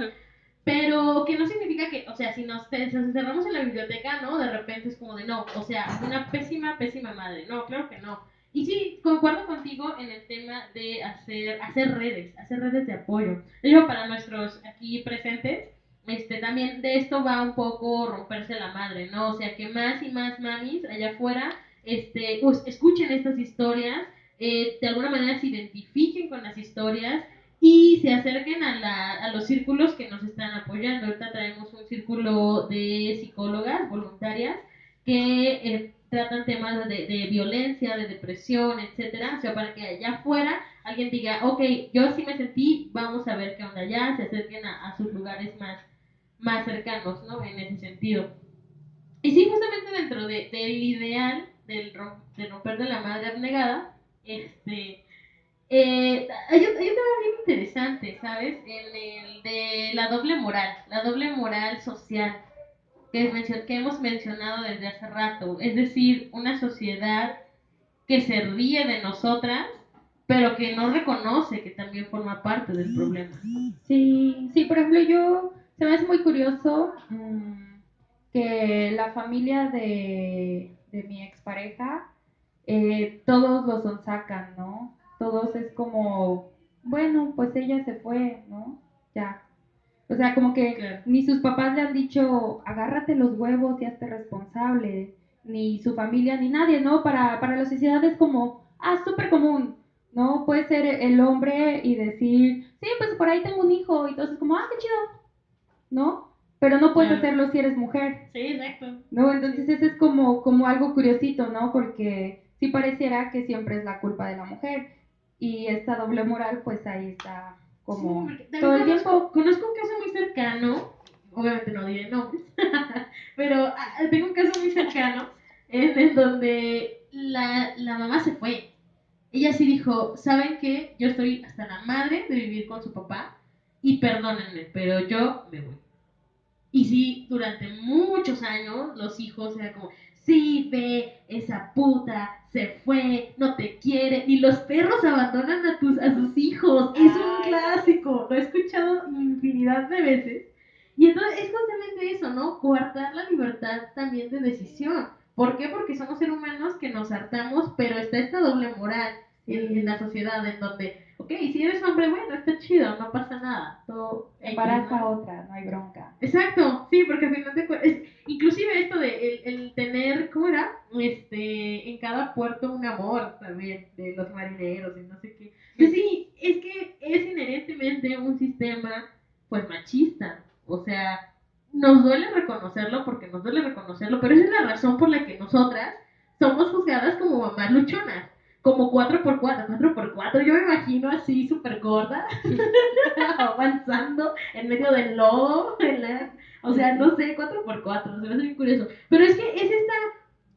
Speaker 1: Pero que no significa que, o sea, si nos encerramos en la biblioteca, ¿no? De repente es como de no, o sea, una pésima, pésima madre. No, claro que no. Y sí, concuerdo contigo en el tema de hacer, hacer redes, hacer redes de apoyo. Digo, para nuestros aquí presentes, este, también de esto va un poco romperse la madre, ¿no? O sea, que más y más mamis allá afuera, este, pues, escuchen estas historias, eh, de alguna manera se identifiquen con las historias y se acerquen a, la, a los círculos que nos están apoyando. Ahorita traemos un círculo de psicólogas voluntarias que eh, tratan temas de, de violencia, de depresión, etcétera, o sea, para que allá afuera alguien diga, ok, yo sí me sentí, vamos a ver qué onda allá, se acerquen a, a sus lugares más, más cercanos, ¿no? En ese sentido. Y sí, justamente dentro de, del ideal del rom- de romper de la madre abnegada, este, eh, hay, un- hay tema bien interesante, ¿sabes? En el de la doble moral, la doble moral social que, es mencio- que hemos mencionado desde hace rato. Es decir, una sociedad que se ríe de nosotras, pero que no reconoce que también forma parte del problema.
Speaker 2: Sí, sí, por ejemplo, yo se me hace muy curioso mm, que la familia de, de mi expareja, eh, todos lo sonsacan, ¿no? Todos es como, bueno, pues ella se fue, ¿no? Ya. O sea, como que
Speaker 1: Claro.
Speaker 2: ni sus papás le han dicho, agárrate los huevos y hazte responsable, ni su familia, ni nadie, ¿no? Para, para la sociedad es como, ah, súper común, ¿no? Puede ser el hombre y decir, sí, pues por ahí tengo un hijo, y entonces como, ah, qué chido, ¿no? Pero no puedes
Speaker 1: Claro.
Speaker 2: hacerlo si eres mujer,
Speaker 1: Sí, exacto.
Speaker 2: ¿no? Entonces eso es como, como algo curiosito, ¿no? Porque sí pareciera que siempre es la culpa de la mujer, y esta doble moral, pues ahí está como
Speaker 1: Sí,
Speaker 2: todo el
Speaker 1: conozco,
Speaker 2: tiempo.
Speaker 1: Conozco un caso muy cercano, obviamente no diré nombres, pero ah, tengo un caso muy cercano en el donde la, la mamá se fue. Ella sí dijo, ¿saben qué? Yo estoy hasta la madre de vivir con su papá y perdónenme, pero yo me voy. Y sí, durante muchos años los hijos eran como, sí, ve, esa puta se fue, no te quiere, y los perros abandonan a, tus, a sus hijos. Es un clásico, lo he escuchado infinidad de veces. Y entonces es justamente eso, ¿no? Coartar la libertad también de decisión. ¿Por qué? Porque somos seres humanos que nos hartamos, pero está esta doble moral en, en la sociedad en donde, ok, si eres hombre, bueno, está chido, no pasa nada. Todo
Speaker 2: a otra, no hay bronca.
Speaker 1: Exacto, sí, porque al final de cuentas, inclusive esto de el, el tener, ¿cómo era? Este, en cada puerto un amor también, de los marineros y no sé qué. Pues sí, es que es inherentemente un sistema, pues, machista. O sea, nos duele reconocerlo porque nos duele reconocerlo, pero esa es la razón por la que nosotras somos juzgadas como mamás luchonas. Como 4x4, 4x4, yo me imagino así súper gorda, avanzando en medio del lodo, o sea, no sé, 4x4, se me hace bien curioso. Pero es que es esta,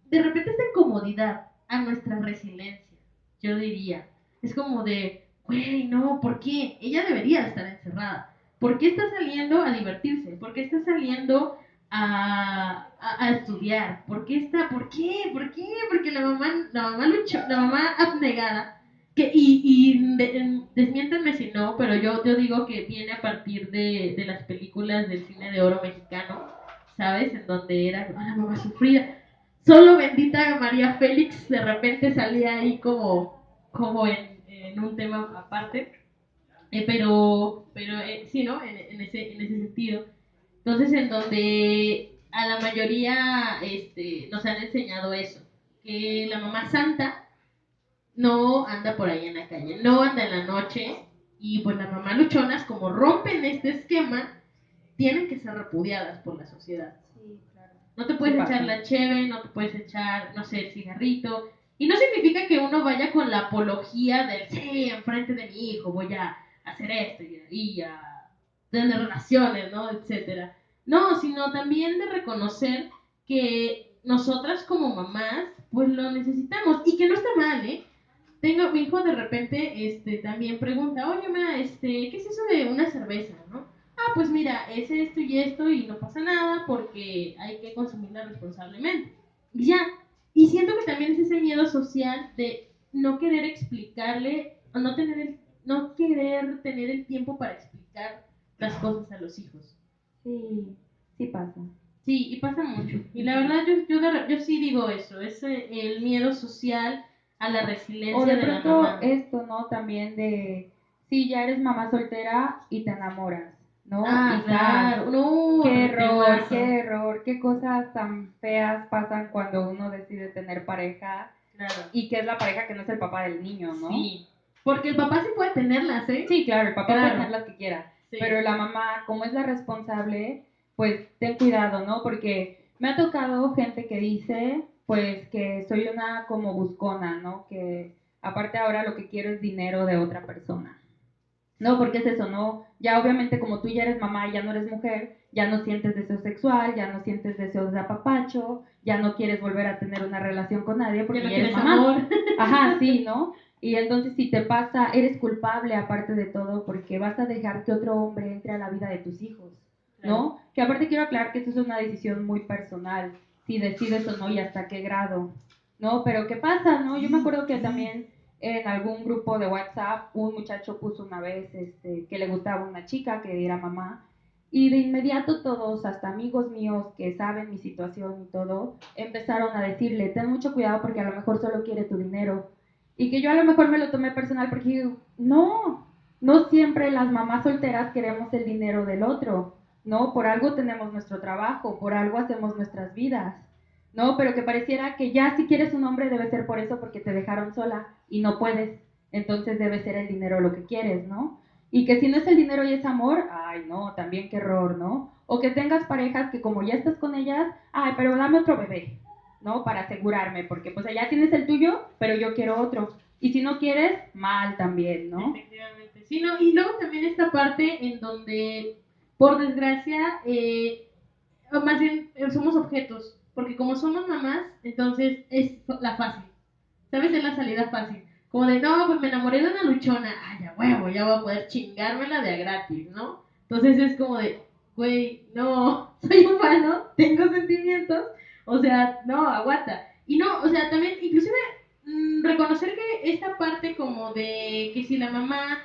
Speaker 1: de repente esta incomodidad a nuestra resiliencia, yo diría. Es como de, güey, no, ¿por qué? Ella debería de estar encerrada. ¿Por qué está saliendo a divertirse? ¿Por qué está saliendo a, a, estudiar? ¿Por qué está? ¿Por qué? ¿Por qué? Porque la mamá, la mamá luchó, la mamá abnegada, que, y, y de- si no, pero yo, yo digo que viene a partir de, de las películas del cine de oro mexicano, ¿sabes? En donde era ah, la mamá sufrida. Solo bendita María Félix de repente salía ahí como, como en, en un tema aparte. Eh, pero, pero eh, sí, ¿no? En ese, en ese sentido. Entonces, en donde a la mayoría este, nos han enseñado eso, que la mamá santa no anda por ahí en la calle, no anda en la noche, y pues las mamás luchonas, como rompen este esquema, tienen que ser repudiadas por la sociedad.
Speaker 2: Sí, claro.
Speaker 1: No te puedes
Speaker 2: Sí
Speaker 1: echar la cheve, no te puedes echar, no sé, el cigarrito. Y no significa que uno vaya con la apología del, sí, enfrente de mi hijo voy a hacer esto y, y a tener relaciones, ¿no? Etcétera. No, sino también de reconocer que nosotras como mamás, pues lo necesitamos. Y que no está mal, ¿eh? Tengo, mi hijo de repente, este, también pregunta, oye, ma, este, ¿qué es eso de una cerveza, no? Ah, pues mira, es esto y esto y no pasa nada porque hay que consumirla responsablemente. Y ya. Y siento que también es ese miedo social de no querer explicarle, o no tener el, no querer tener el tiempo para explicar las cosas a los hijos.
Speaker 2: Sí, sí pasa.
Speaker 1: Sí, y pasa mucho. Y la verdad, yo, yo, yo sí digo eso, es eh, el miedo social a la resiliencia
Speaker 2: O de
Speaker 1: de la
Speaker 2: pronto
Speaker 1: mamá.
Speaker 2: esto, ¿no? También de, sí, ya eres mamá soltera y te enamoras, ¿no?
Speaker 1: Ah, claro. No,
Speaker 2: Qué error, qué error, qué cosas tan feas pasan cuando uno decide tener pareja
Speaker 1: Claro.
Speaker 2: y que es la pareja que no es el papá del niño, ¿no?
Speaker 1: Sí. Porque el papá sí puede tenerlas, ¿eh?
Speaker 2: Sí, claro, el papá
Speaker 1: Claro.
Speaker 2: puede tener las que quiera,
Speaker 1: Sí.
Speaker 2: pero la mamá, como es la responsable, pues ten cuidado, ¿no? Porque me ha tocado gente que dice, pues que soy una como buscona, ¿no? Que aparte ahora lo que quiero es dinero de otra persona. No, porque es eso, ¿no? Ya obviamente como tú ya eres mamá y ya no eres mujer, ya no sientes deseo sexual, ya no sientes deseos de apapacho, ya no quieres volver a tener una relación con nadie porque
Speaker 1: Ya no
Speaker 2: ya eres mamá.
Speaker 1: amor.
Speaker 2: Ajá, sí, ¿no? Y entonces si te pasa, eres culpable aparte de todo porque vas a dejar que otro hombre entre a la vida de tus hijos, ¿no? Que aparte quiero aclarar que eso es una decisión muy personal, si decides o no y hasta qué grado, ¿no? Pero ¿qué pasa, no? Yo me acuerdo que también en algún grupo de WhatsApp un muchacho puso una vez este, que le gustaba una chica que era mamá y de inmediato todos, hasta amigos míos que saben mi situación y todo, empezaron a decirle, ten mucho cuidado porque a lo mejor solo quiere tu dinero. Y que yo a lo mejor me lo tomé personal porque digo, no, no siempre las mamás solteras queremos el dinero del otro, ¿no? Por algo tenemos nuestro trabajo, por algo hacemos nuestras vidas, ¿no? Pero que pareciera que ya si quieres un hombre debe ser por eso porque te dejaron sola y no puedes, entonces debe ser el dinero lo que quieres, ¿no? Y que si no es el dinero y es amor, ay no, también qué error, ¿no? O que tengas parejas que como ya estás con ellas, ay, pero dame otro bebé, ¿no? Para asegurarme, porque pues allá tienes el tuyo, pero yo quiero otro. Y si no quieres, mal también, ¿no?
Speaker 1: Efectivamente. Sí, no, y luego también esta parte en donde, por desgracia, eh, más bien eh, somos objetos, porque como somos mamás, entonces es la fácil, ¿sabes? Es la salida fácil. Como de, no, pues me enamoré de una luchona, ay, ya huevo, ya voy a poder chingármela de a gratis, ¿no? Entonces es como de, güey, no, soy humano, tengo sentimientos, o sea, no, aguanta. Y no, o sea, también, inclusive, mm, reconocer que esta parte como de que si la mamá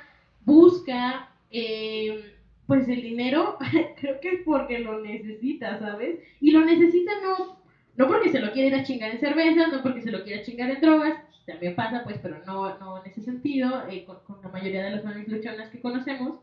Speaker 1: busca, eh, pues el dinero, creo que es porque lo necesita, ¿sabes? Y lo necesita no, no porque se lo quiere ir a chingar en cerveza, no porque se lo quiera chingar en drogas, también pasa, pues, pero no, no en ese sentido, eh, con, con la mayoría de las mamis luchonas que conocemos,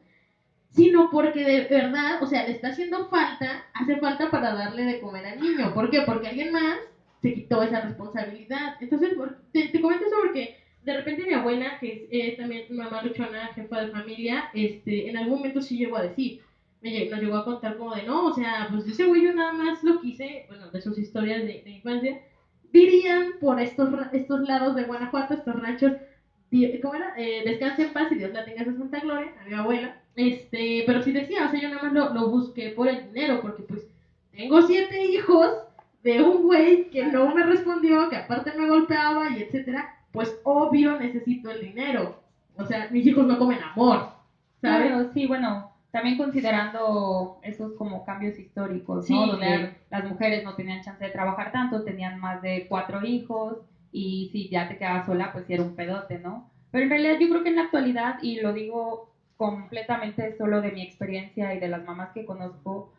Speaker 1: sino porque de verdad, o sea, le está haciendo falta, hace falta para darle de comer al niño. ¿Por qué? Porque alguien más se quitó esa responsabilidad. Entonces, te, te comento eso porque de repente mi abuela, que es eh, también mamá luchona, jefa de familia, este, en algún momento sí llegó a decir, me nos llegó a contar como de, no, o sea, pues ese güey yo nada más lo quise, bueno, de sus historias de, de infancia, dirían por estos, estos lados de Guanajuato, estos ranchos, ¿cómo era? Eh, en paz y Dios la tenga en su santa gloria, a mi abuela. Este, pero sí decía, o sea, yo nada más lo, lo busqué por el dinero, porque pues tengo siete hijos de un güey que no me respondió, que aparte me golpeaba y etcétera, pues obvio necesito el dinero. O sea, mis hijos no comen amor, ¿sabes?
Speaker 2: Claro, sí, bueno, también considerando esos como cambios históricos,
Speaker 1: Sí,
Speaker 2: ¿no? Donde
Speaker 1: claro.
Speaker 2: las mujeres no tenían chance de trabajar tanto, tenían más de cuatro hijos y si ya te quedabas sola, pues sí era un pedote, ¿no? Pero en realidad yo creo que en la actualidad, y lo digo completamente solo de mi experiencia y de las mamás que conozco,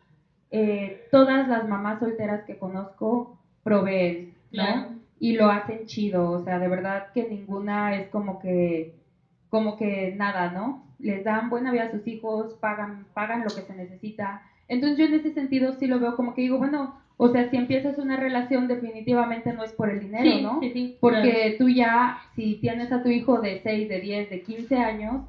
Speaker 2: eh, todas las mamás solteras que conozco proveen, ¿no?
Speaker 1: Claro.
Speaker 2: Y lo hacen chido, o sea, de verdad que ninguna es como que como que nada, ¿no? Les dan buena vida a sus hijos, pagan, pagan lo que se necesita. Entonces yo en ese sentido sí lo veo como que digo, bueno, o sea, si empiezas una relación definitivamente no es por el dinero,
Speaker 1: sí,
Speaker 2: ¿no?
Speaker 1: sí, sí,
Speaker 2: Porque tú ya, si tienes a tu hijo de 6, de 10, de 15 años,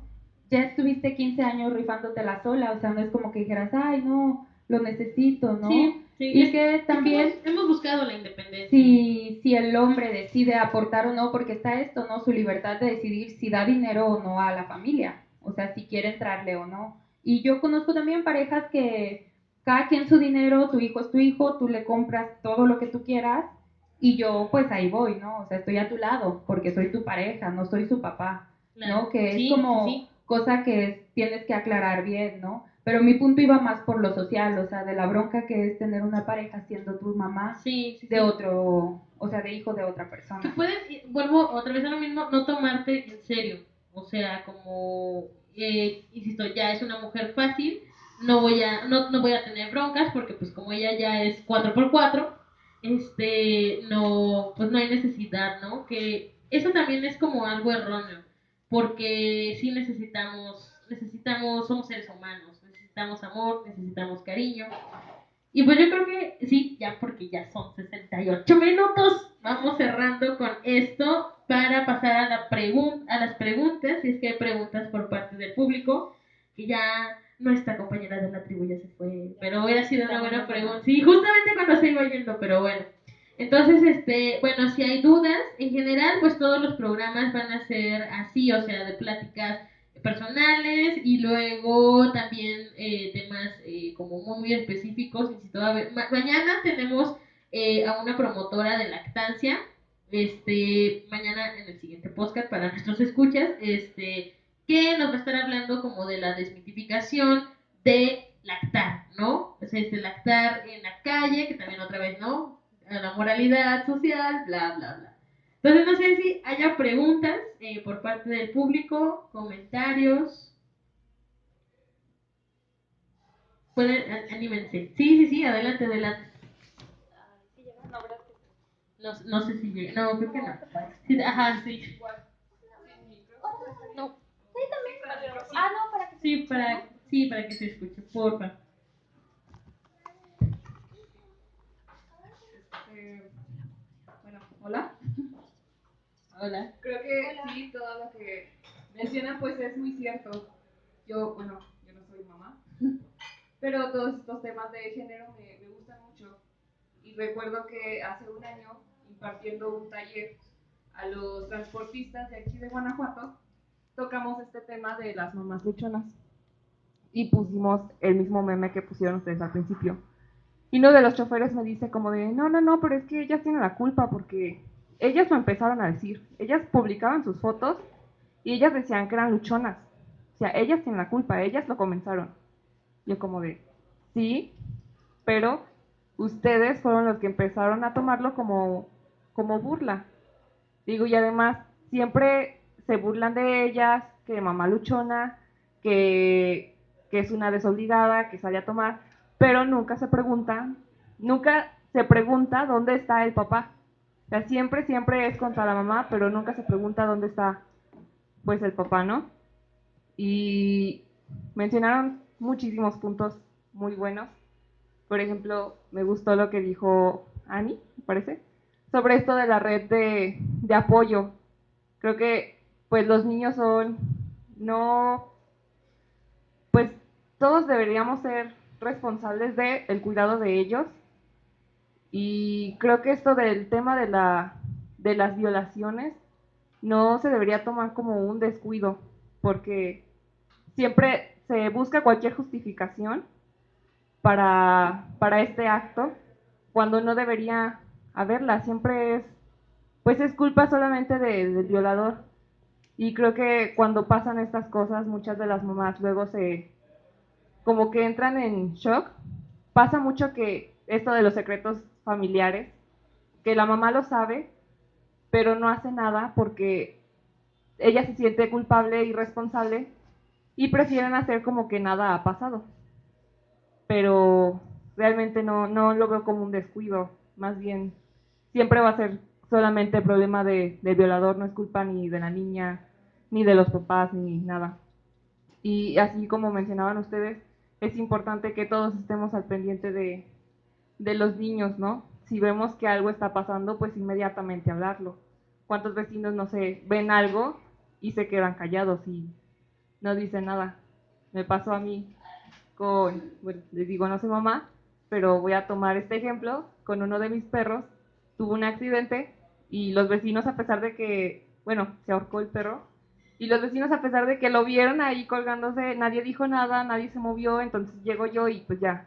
Speaker 2: ya estuviste 15 años rifándotela sola, o sea, no es como que dijeras, ay, no, lo necesito, ¿no?
Speaker 1: Sí, sí,
Speaker 2: y
Speaker 1: es-
Speaker 2: que también
Speaker 1: Hemos, hemos buscado la independencia.
Speaker 2: si, si el hombre decide aportar o no, porque está esto, ¿no? Su libertad de decidir si da dinero o no a la familia, o sea, si quiere entrarle o no. Y yo conozco también parejas que cada quien su dinero, tu hijo es tu hijo, tú le compras todo lo que tú quieras y yo pues ahí voy, ¿no? O sea, estoy a tu lado porque soy tu pareja, no soy su papá,
Speaker 1: Claro.
Speaker 2: ¿no? Que es
Speaker 1: Sí,
Speaker 2: como
Speaker 1: sí,
Speaker 2: cosa que es- tienes que aclarar bien, ¿no? Pero mi punto iba más por lo social, o sea, de la bronca que es tener una pareja siendo tu mamá
Speaker 1: sí, sí,
Speaker 2: de
Speaker 1: sí.
Speaker 2: otro, o sea, de hijo de otra persona.
Speaker 1: puedes, y vuelvo otra vez a lo mismo, no tomarte en serio. O sea, como, eh, insisto, ya es una mujer fácil, no voy a, no, no voy a tener broncas porque pues como ella ya es 4x4, este, no, pues no hay necesidad, ¿no? Que eso también es como algo erróneo, porque sí necesitamos, necesitamos, somos seres humanos, necesitamos amor, necesitamos cariño, y pues yo creo que sí, ya porque ya son 68 minutos, vamos cerrando con esto para pasar a, la pregun a las preguntas, si es que hay preguntas por parte del público, que ya nuestra compañera de la tribu ya se fue, pero hubiera sido una buena pregunta. Sí, justamente cuando se iba yendo, pero bueno. Entonces, este, bueno, si hay dudas, en general, pues todos los programas van a ser así, o sea, de pláticas personales y luego también eh, temas eh, como muy, muy específicos. Insisto, a ver, ma- mañana tenemos eh, a una promotora de lactancia. Este, mañana en el siguiente podcast para nuestros escuchas, este, que nos va a estar hablando como de la desmitificación de lactar, ¿no? O sea, es de lactar en la calle, que también otra vez, ¿no? A La moralidad social, bla, bla, bla. Entonces, no sé si haya preguntas eh, por parte del público, comentarios. Pueden, anímense. Sí, sí, sí, adelante, adelante. No, no sé si llega. No, creo que no. Sí, ajá, sí. No.
Speaker 3: Ah, no, para que
Speaker 1: Sí, para, sí, para que se escuche, porfa.
Speaker 4: Eh, bueno, hola.
Speaker 1: Hola.
Speaker 4: Creo que sí, todo lo que menciona pues es muy cierto. Yo, bueno, yo no soy mamá, pero todos estos temas de género me, me gustan mucho. Y recuerdo que hace un año, impartiendo un taller a los transportistas de aquí de Guanajuato, tocamos este tema de las mamás luchonas. Y pusimos el mismo meme que pusieron ustedes al principio. Y uno de los choferes me dice como de, no, no, no, pero es que ellas tienen la culpa porque ellas lo empezaron a decir. Ellas publicaban sus fotos y ellas decían que eran luchonas. O sea, ellas tienen la culpa, ellas lo comenzaron. Yo como de, sí, pero ustedes fueron los que empezaron a tomarlo como, como burla. Digo, y además siempre se burlan de ellas, que mamá luchona, que, que es una desobligada, que sale a tomar, pero nunca se pregunta, nunca se pregunta dónde está el papá. O sea, siempre, siempre es contra la mamá, pero nunca se pregunta dónde está, pues, el papá, ¿no? Y mencionaron muchísimos puntos muy buenos. Por ejemplo, me gustó lo que dijo Ani, me parece, sobre esto de la red de, de apoyo. Creo que, pues, los niños son, no, pues, todos deberíamos ser responsables del el cuidado de ellos y creo que esto del tema de, la, de las violaciones no se debería tomar como un descuido, porque siempre se busca cualquier justificación para, para este acto, cuando no debería haberla. Siempre es, pues es culpa solamente de- del violador. Y creo que cuando pasan estas cosas, muchas de las mamás luego se, como que entran en shock. Pasa mucho que esto de los secretos familiares, que la mamá lo sabe, pero no hace nada porque ella se siente culpable y responsable y prefieren hacer como que nada ha pasado. Pero realmente no, no lo veo como un descuido, más bien siempre va a ser solamente problema de, del violador, no es culpa ni de la niña, ni de los papás, ni nada. Y así como mencionaban ustedes, es importante que todos estemos al pendiente de, de los niños, ¿no? Si vemos que algo está pasando, pues inmediatamente hablarlo. ¿Cuántos vecinos, no sé, ven algo y se quedan callados y no dicen nada? Me pasó a mí con, bueno, les digo, no soy mamá, pero voy a tomar este ejemplo, con uno de mis perros, tuvo un accidente y los vecinos, a pesar de que, bueno, se ahorcó el perro, y los vecinos, a pesar de que lo vieron ahí colgándose, nadie dijo nada, nadie se movió, entonces llego yo y pues ya,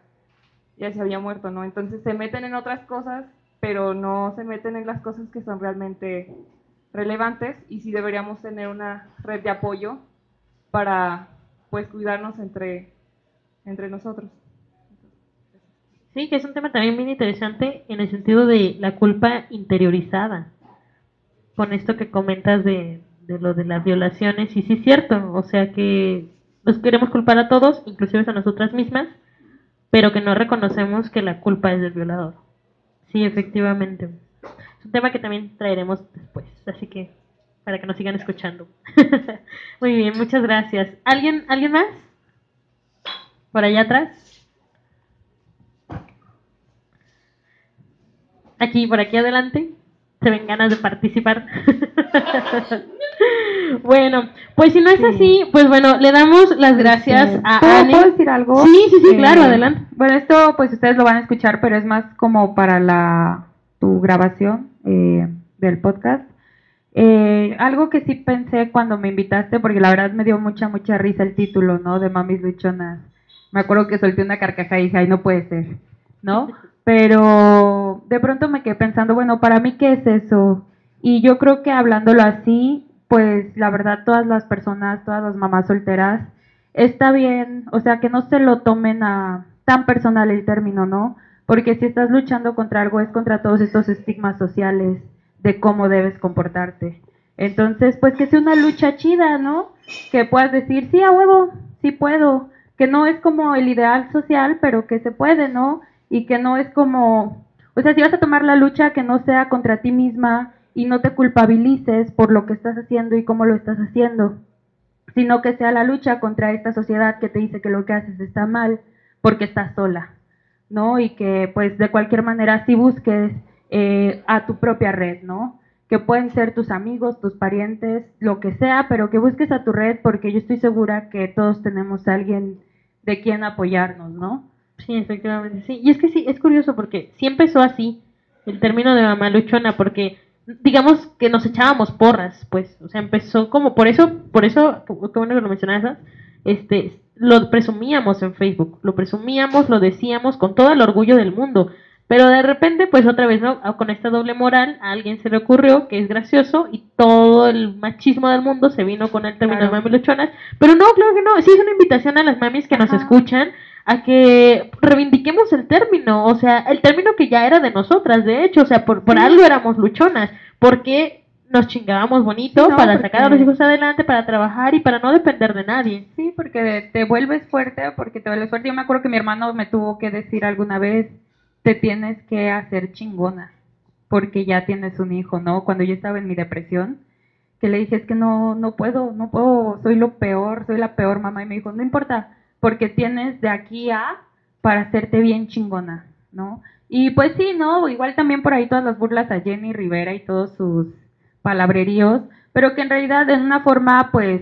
Speaker 4: ya se había muerto, ¿no? Entonces se meten en otras cosas, pero no se meten en las cosas que son realmente relevantes y sí deberíamos tener una red de apoyo para, pues, cuidarnos entre, entre nosotros.
Speaker 5: Sí, que es un tema también bien interesante en el sentido de la culpa interiorizada. Con esto que comentas de, de lo de las violaciones, y sí es cierto, o sea que nos queremos culpar a todos, inclusive a nosotras mismas, pero que no reconocemos que la culpa es del violador. Sí, efectivamente. Es un tema que también traeremos después, así que para que nos sigan escuchando. Muy bien, muchas gracias. ¿Alguien, ¿alguien más? ¿Por allá atrás? Aquí, por aquí adelante. Se ven ganas de participar. bueno, pues si no es
Speaker 6: Sí.
Speaker 5: así, pues bueno, le damos las gracias a
Speaker 6: ¿puedo-
Speaker 5: Anne.
Speaker 6: ¿Puedo decir algo?
Speaker 5: Sí, sí, sí,
Speaker 6: Eh,
Speaker 5: claro, adelante.
Speaker 6: Bueno, esto pues ustedes lo van a escuchar, pero es más como para la tu grabación eh, del podcast.
Speaker 2: Eh, algo que sí pensé cuando me invitaste, porque la verdad me dio mucha, mucha risa el título, ¿no? De Mamis Luchonas. Me acuerdo que solté una carcajada y dije, ay, no puede ser, ¿no? Pero de pronto me quedé pensando, bueno, para mí, ¿qué es eso? Y yo creo que hablándolo así, pues la verdad, todas las personas, todas las mamás solteras, está bien, o sea, que no se lo tomen a tan personal el término, ¿no? Porque si estás luchando contra algo es contra todos estos estigmas sociales de cómo debes comportarte. Entonces, pues que sea una lucha chida, ¿no? Que puedas decir, sí, a huevo, sí puedo. Que no es como el ideal social, pero que se puede, ¿no? Y que no es como, o sea, si vas a tomar la lucha, que no sea contra ti misma y no te culpabilices por lo que estás haciendo y cómo lo estás haciendo, sino que sea la lucha contra esta sociedad que te dice que lo que haces está mal porque estás sola, ¿no? Y que pues de cualquier manera si busques eh, a tu propia red, ¿no? Que pueden ser tus amigos, tus parientes, lo que sea, pero que busques a tu red porque yo estoy segura que todos tenemos a alguien de quien apoyarnos, ¿no?
Speaker 1: Sí, efectivamente, sí. Y es que sí, es curioso porque sí empezó así el término de mamá luchona, porque digamos que nos echábamos porras, pues, o sea, empezó como, por eso, por eso, qué bueno que lo mencionas, este, lo presumíamos en Facebook, lo presumíamos, lo decíamos con todo el orgullo del mundo, pero de repente, pues otra vez, ¿no? Con esta doble moral, a alguien se le ocurrió que es gracioso y todo el machismo del mundo se vino con el término de mami luchonas. Pero no, claro que no. Sí es una invitación a las mamis que nos escuchan a que reivindiquemos el término. O sea, el término que ya era de nosotras, de hecho. O sea, por, por algo éramos luchonas. Porque nos chingábamos bonito para sacar a los hijos adelante, para trabajar y para no depender de nadie.
Speaker 2: Sí, porque te vuelves fuerte, porque te vuelves fuerte. Yo me acuerdo que mi hermano me tuvo que decir alguna vez te tienes que hacer chingona porque ya tienes un hijo, ¿no? Cuando yo estaba en mi depresión, que le dije, es que no, no puedo, no puedo, soy lo peor, soy la peor mamá. Y me dijo, no importa, porque tienes de aquí a para hacerte bien chingona, ¿no? Y pues sí, ¿no? Igual también por ahí todas las burlas a Jenny Rivera y todos sus palabreríos, pero que en realidad en una forma, pues,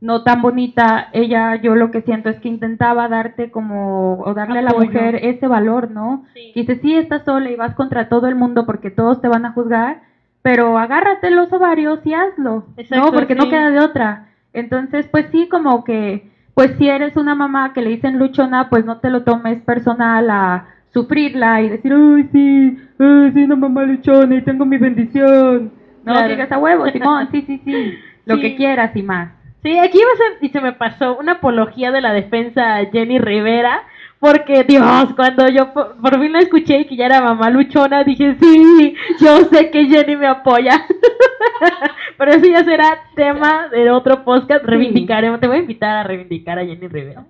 Speaker 2: no tan bonita, ella yo lo que siento es que intentaba darte como, o darle a la mujer ese valor, ¿no?
Speaker 1: Sí.
Speaker 2: Dice, sí, estás sola y vas contra todo el mundo porque todos te van a juzgar, pero agárrate los ovarios y hazlo,
Speaker 1: Exacto,
Speaker 2: ¿no? Porque no queda de otra. Entonces, pues sí, como que, pues si eres una mamá que le dicen luchona, pues no te lo tomes personal a sufrirla y decir, uy, sí, ay, soy una mamá luchona y tengo mi bendición. No,
Speaker 1: Claro.
Speaker 2: digas a huevo, Simón, sí, sí, sí, lo
Speaker 1: Sí.
Speaker 2: que quieras y más.
Speaker 1: Sí, aquí iba a ser, y se me pasó, una apología de la defensa a Jenny Rivera, porque Dios, cuando yo por, por fin la escuché y que ya era mamá luchona, dije, sí, yo sé que Jenny me apoya. Pero eso ya será tema de otro podcast, reivindicaremos, te voy a invitar a reivindicar a Jenny Rivera.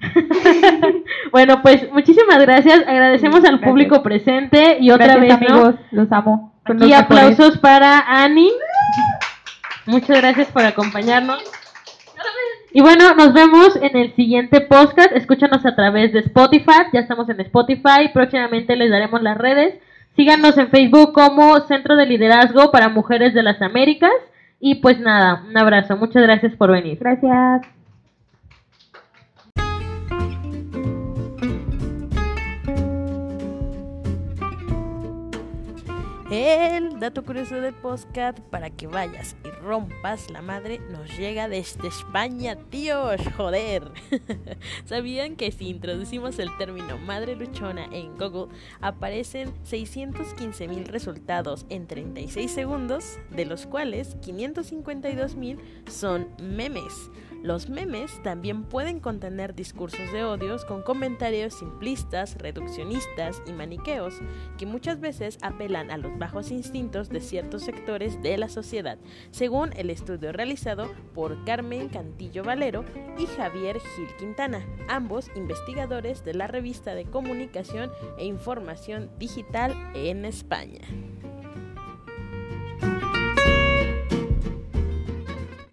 Speaker 1: bueno, pues muchísimas gracias, agradecemos al
Speaker 2: Gracias.
Speaker 1: público presente y otra
Speaker 2: Gracias,
Speaker 1: vez, ¿no?
Speaker 2: amigos, los amo. Mejores.
Speaker 1: aplausos para Ani. Muchas gracias por acompañarnos. Y bueno, nos vemos en el siguiente podcast. Escúchanos a través de Spotify. Ya estamos en Spotify. Próximamente les daremos las redes. Síganos en Facebook como Centro de Liderazgo para Mujeres de las Américas. Y pues nada, un abrazo. Muchas gracias por venir.
Speaker 2: Gracias.
Speaker 5: El dato curioso del podcast para que vayas y rompas la madre nos llega desde España, tíos, joder. ¿Sabían que si introducimos el término madre luchona en Google aparecen 615 mil resultados en 36 segundos, de los cuales 552 mil son memes? Los memes también pueden contener discursos de odios con comentarios simplistas, reduccionistas y maniqueos que muchas veces apelan a los bajos instintos de ciertos sectores de la sociedad, según el estudio realizado por Carmen Cantillo Valero y Javier Gil Quintana, ambos investigadores de la revista de comunicación e información digital en España.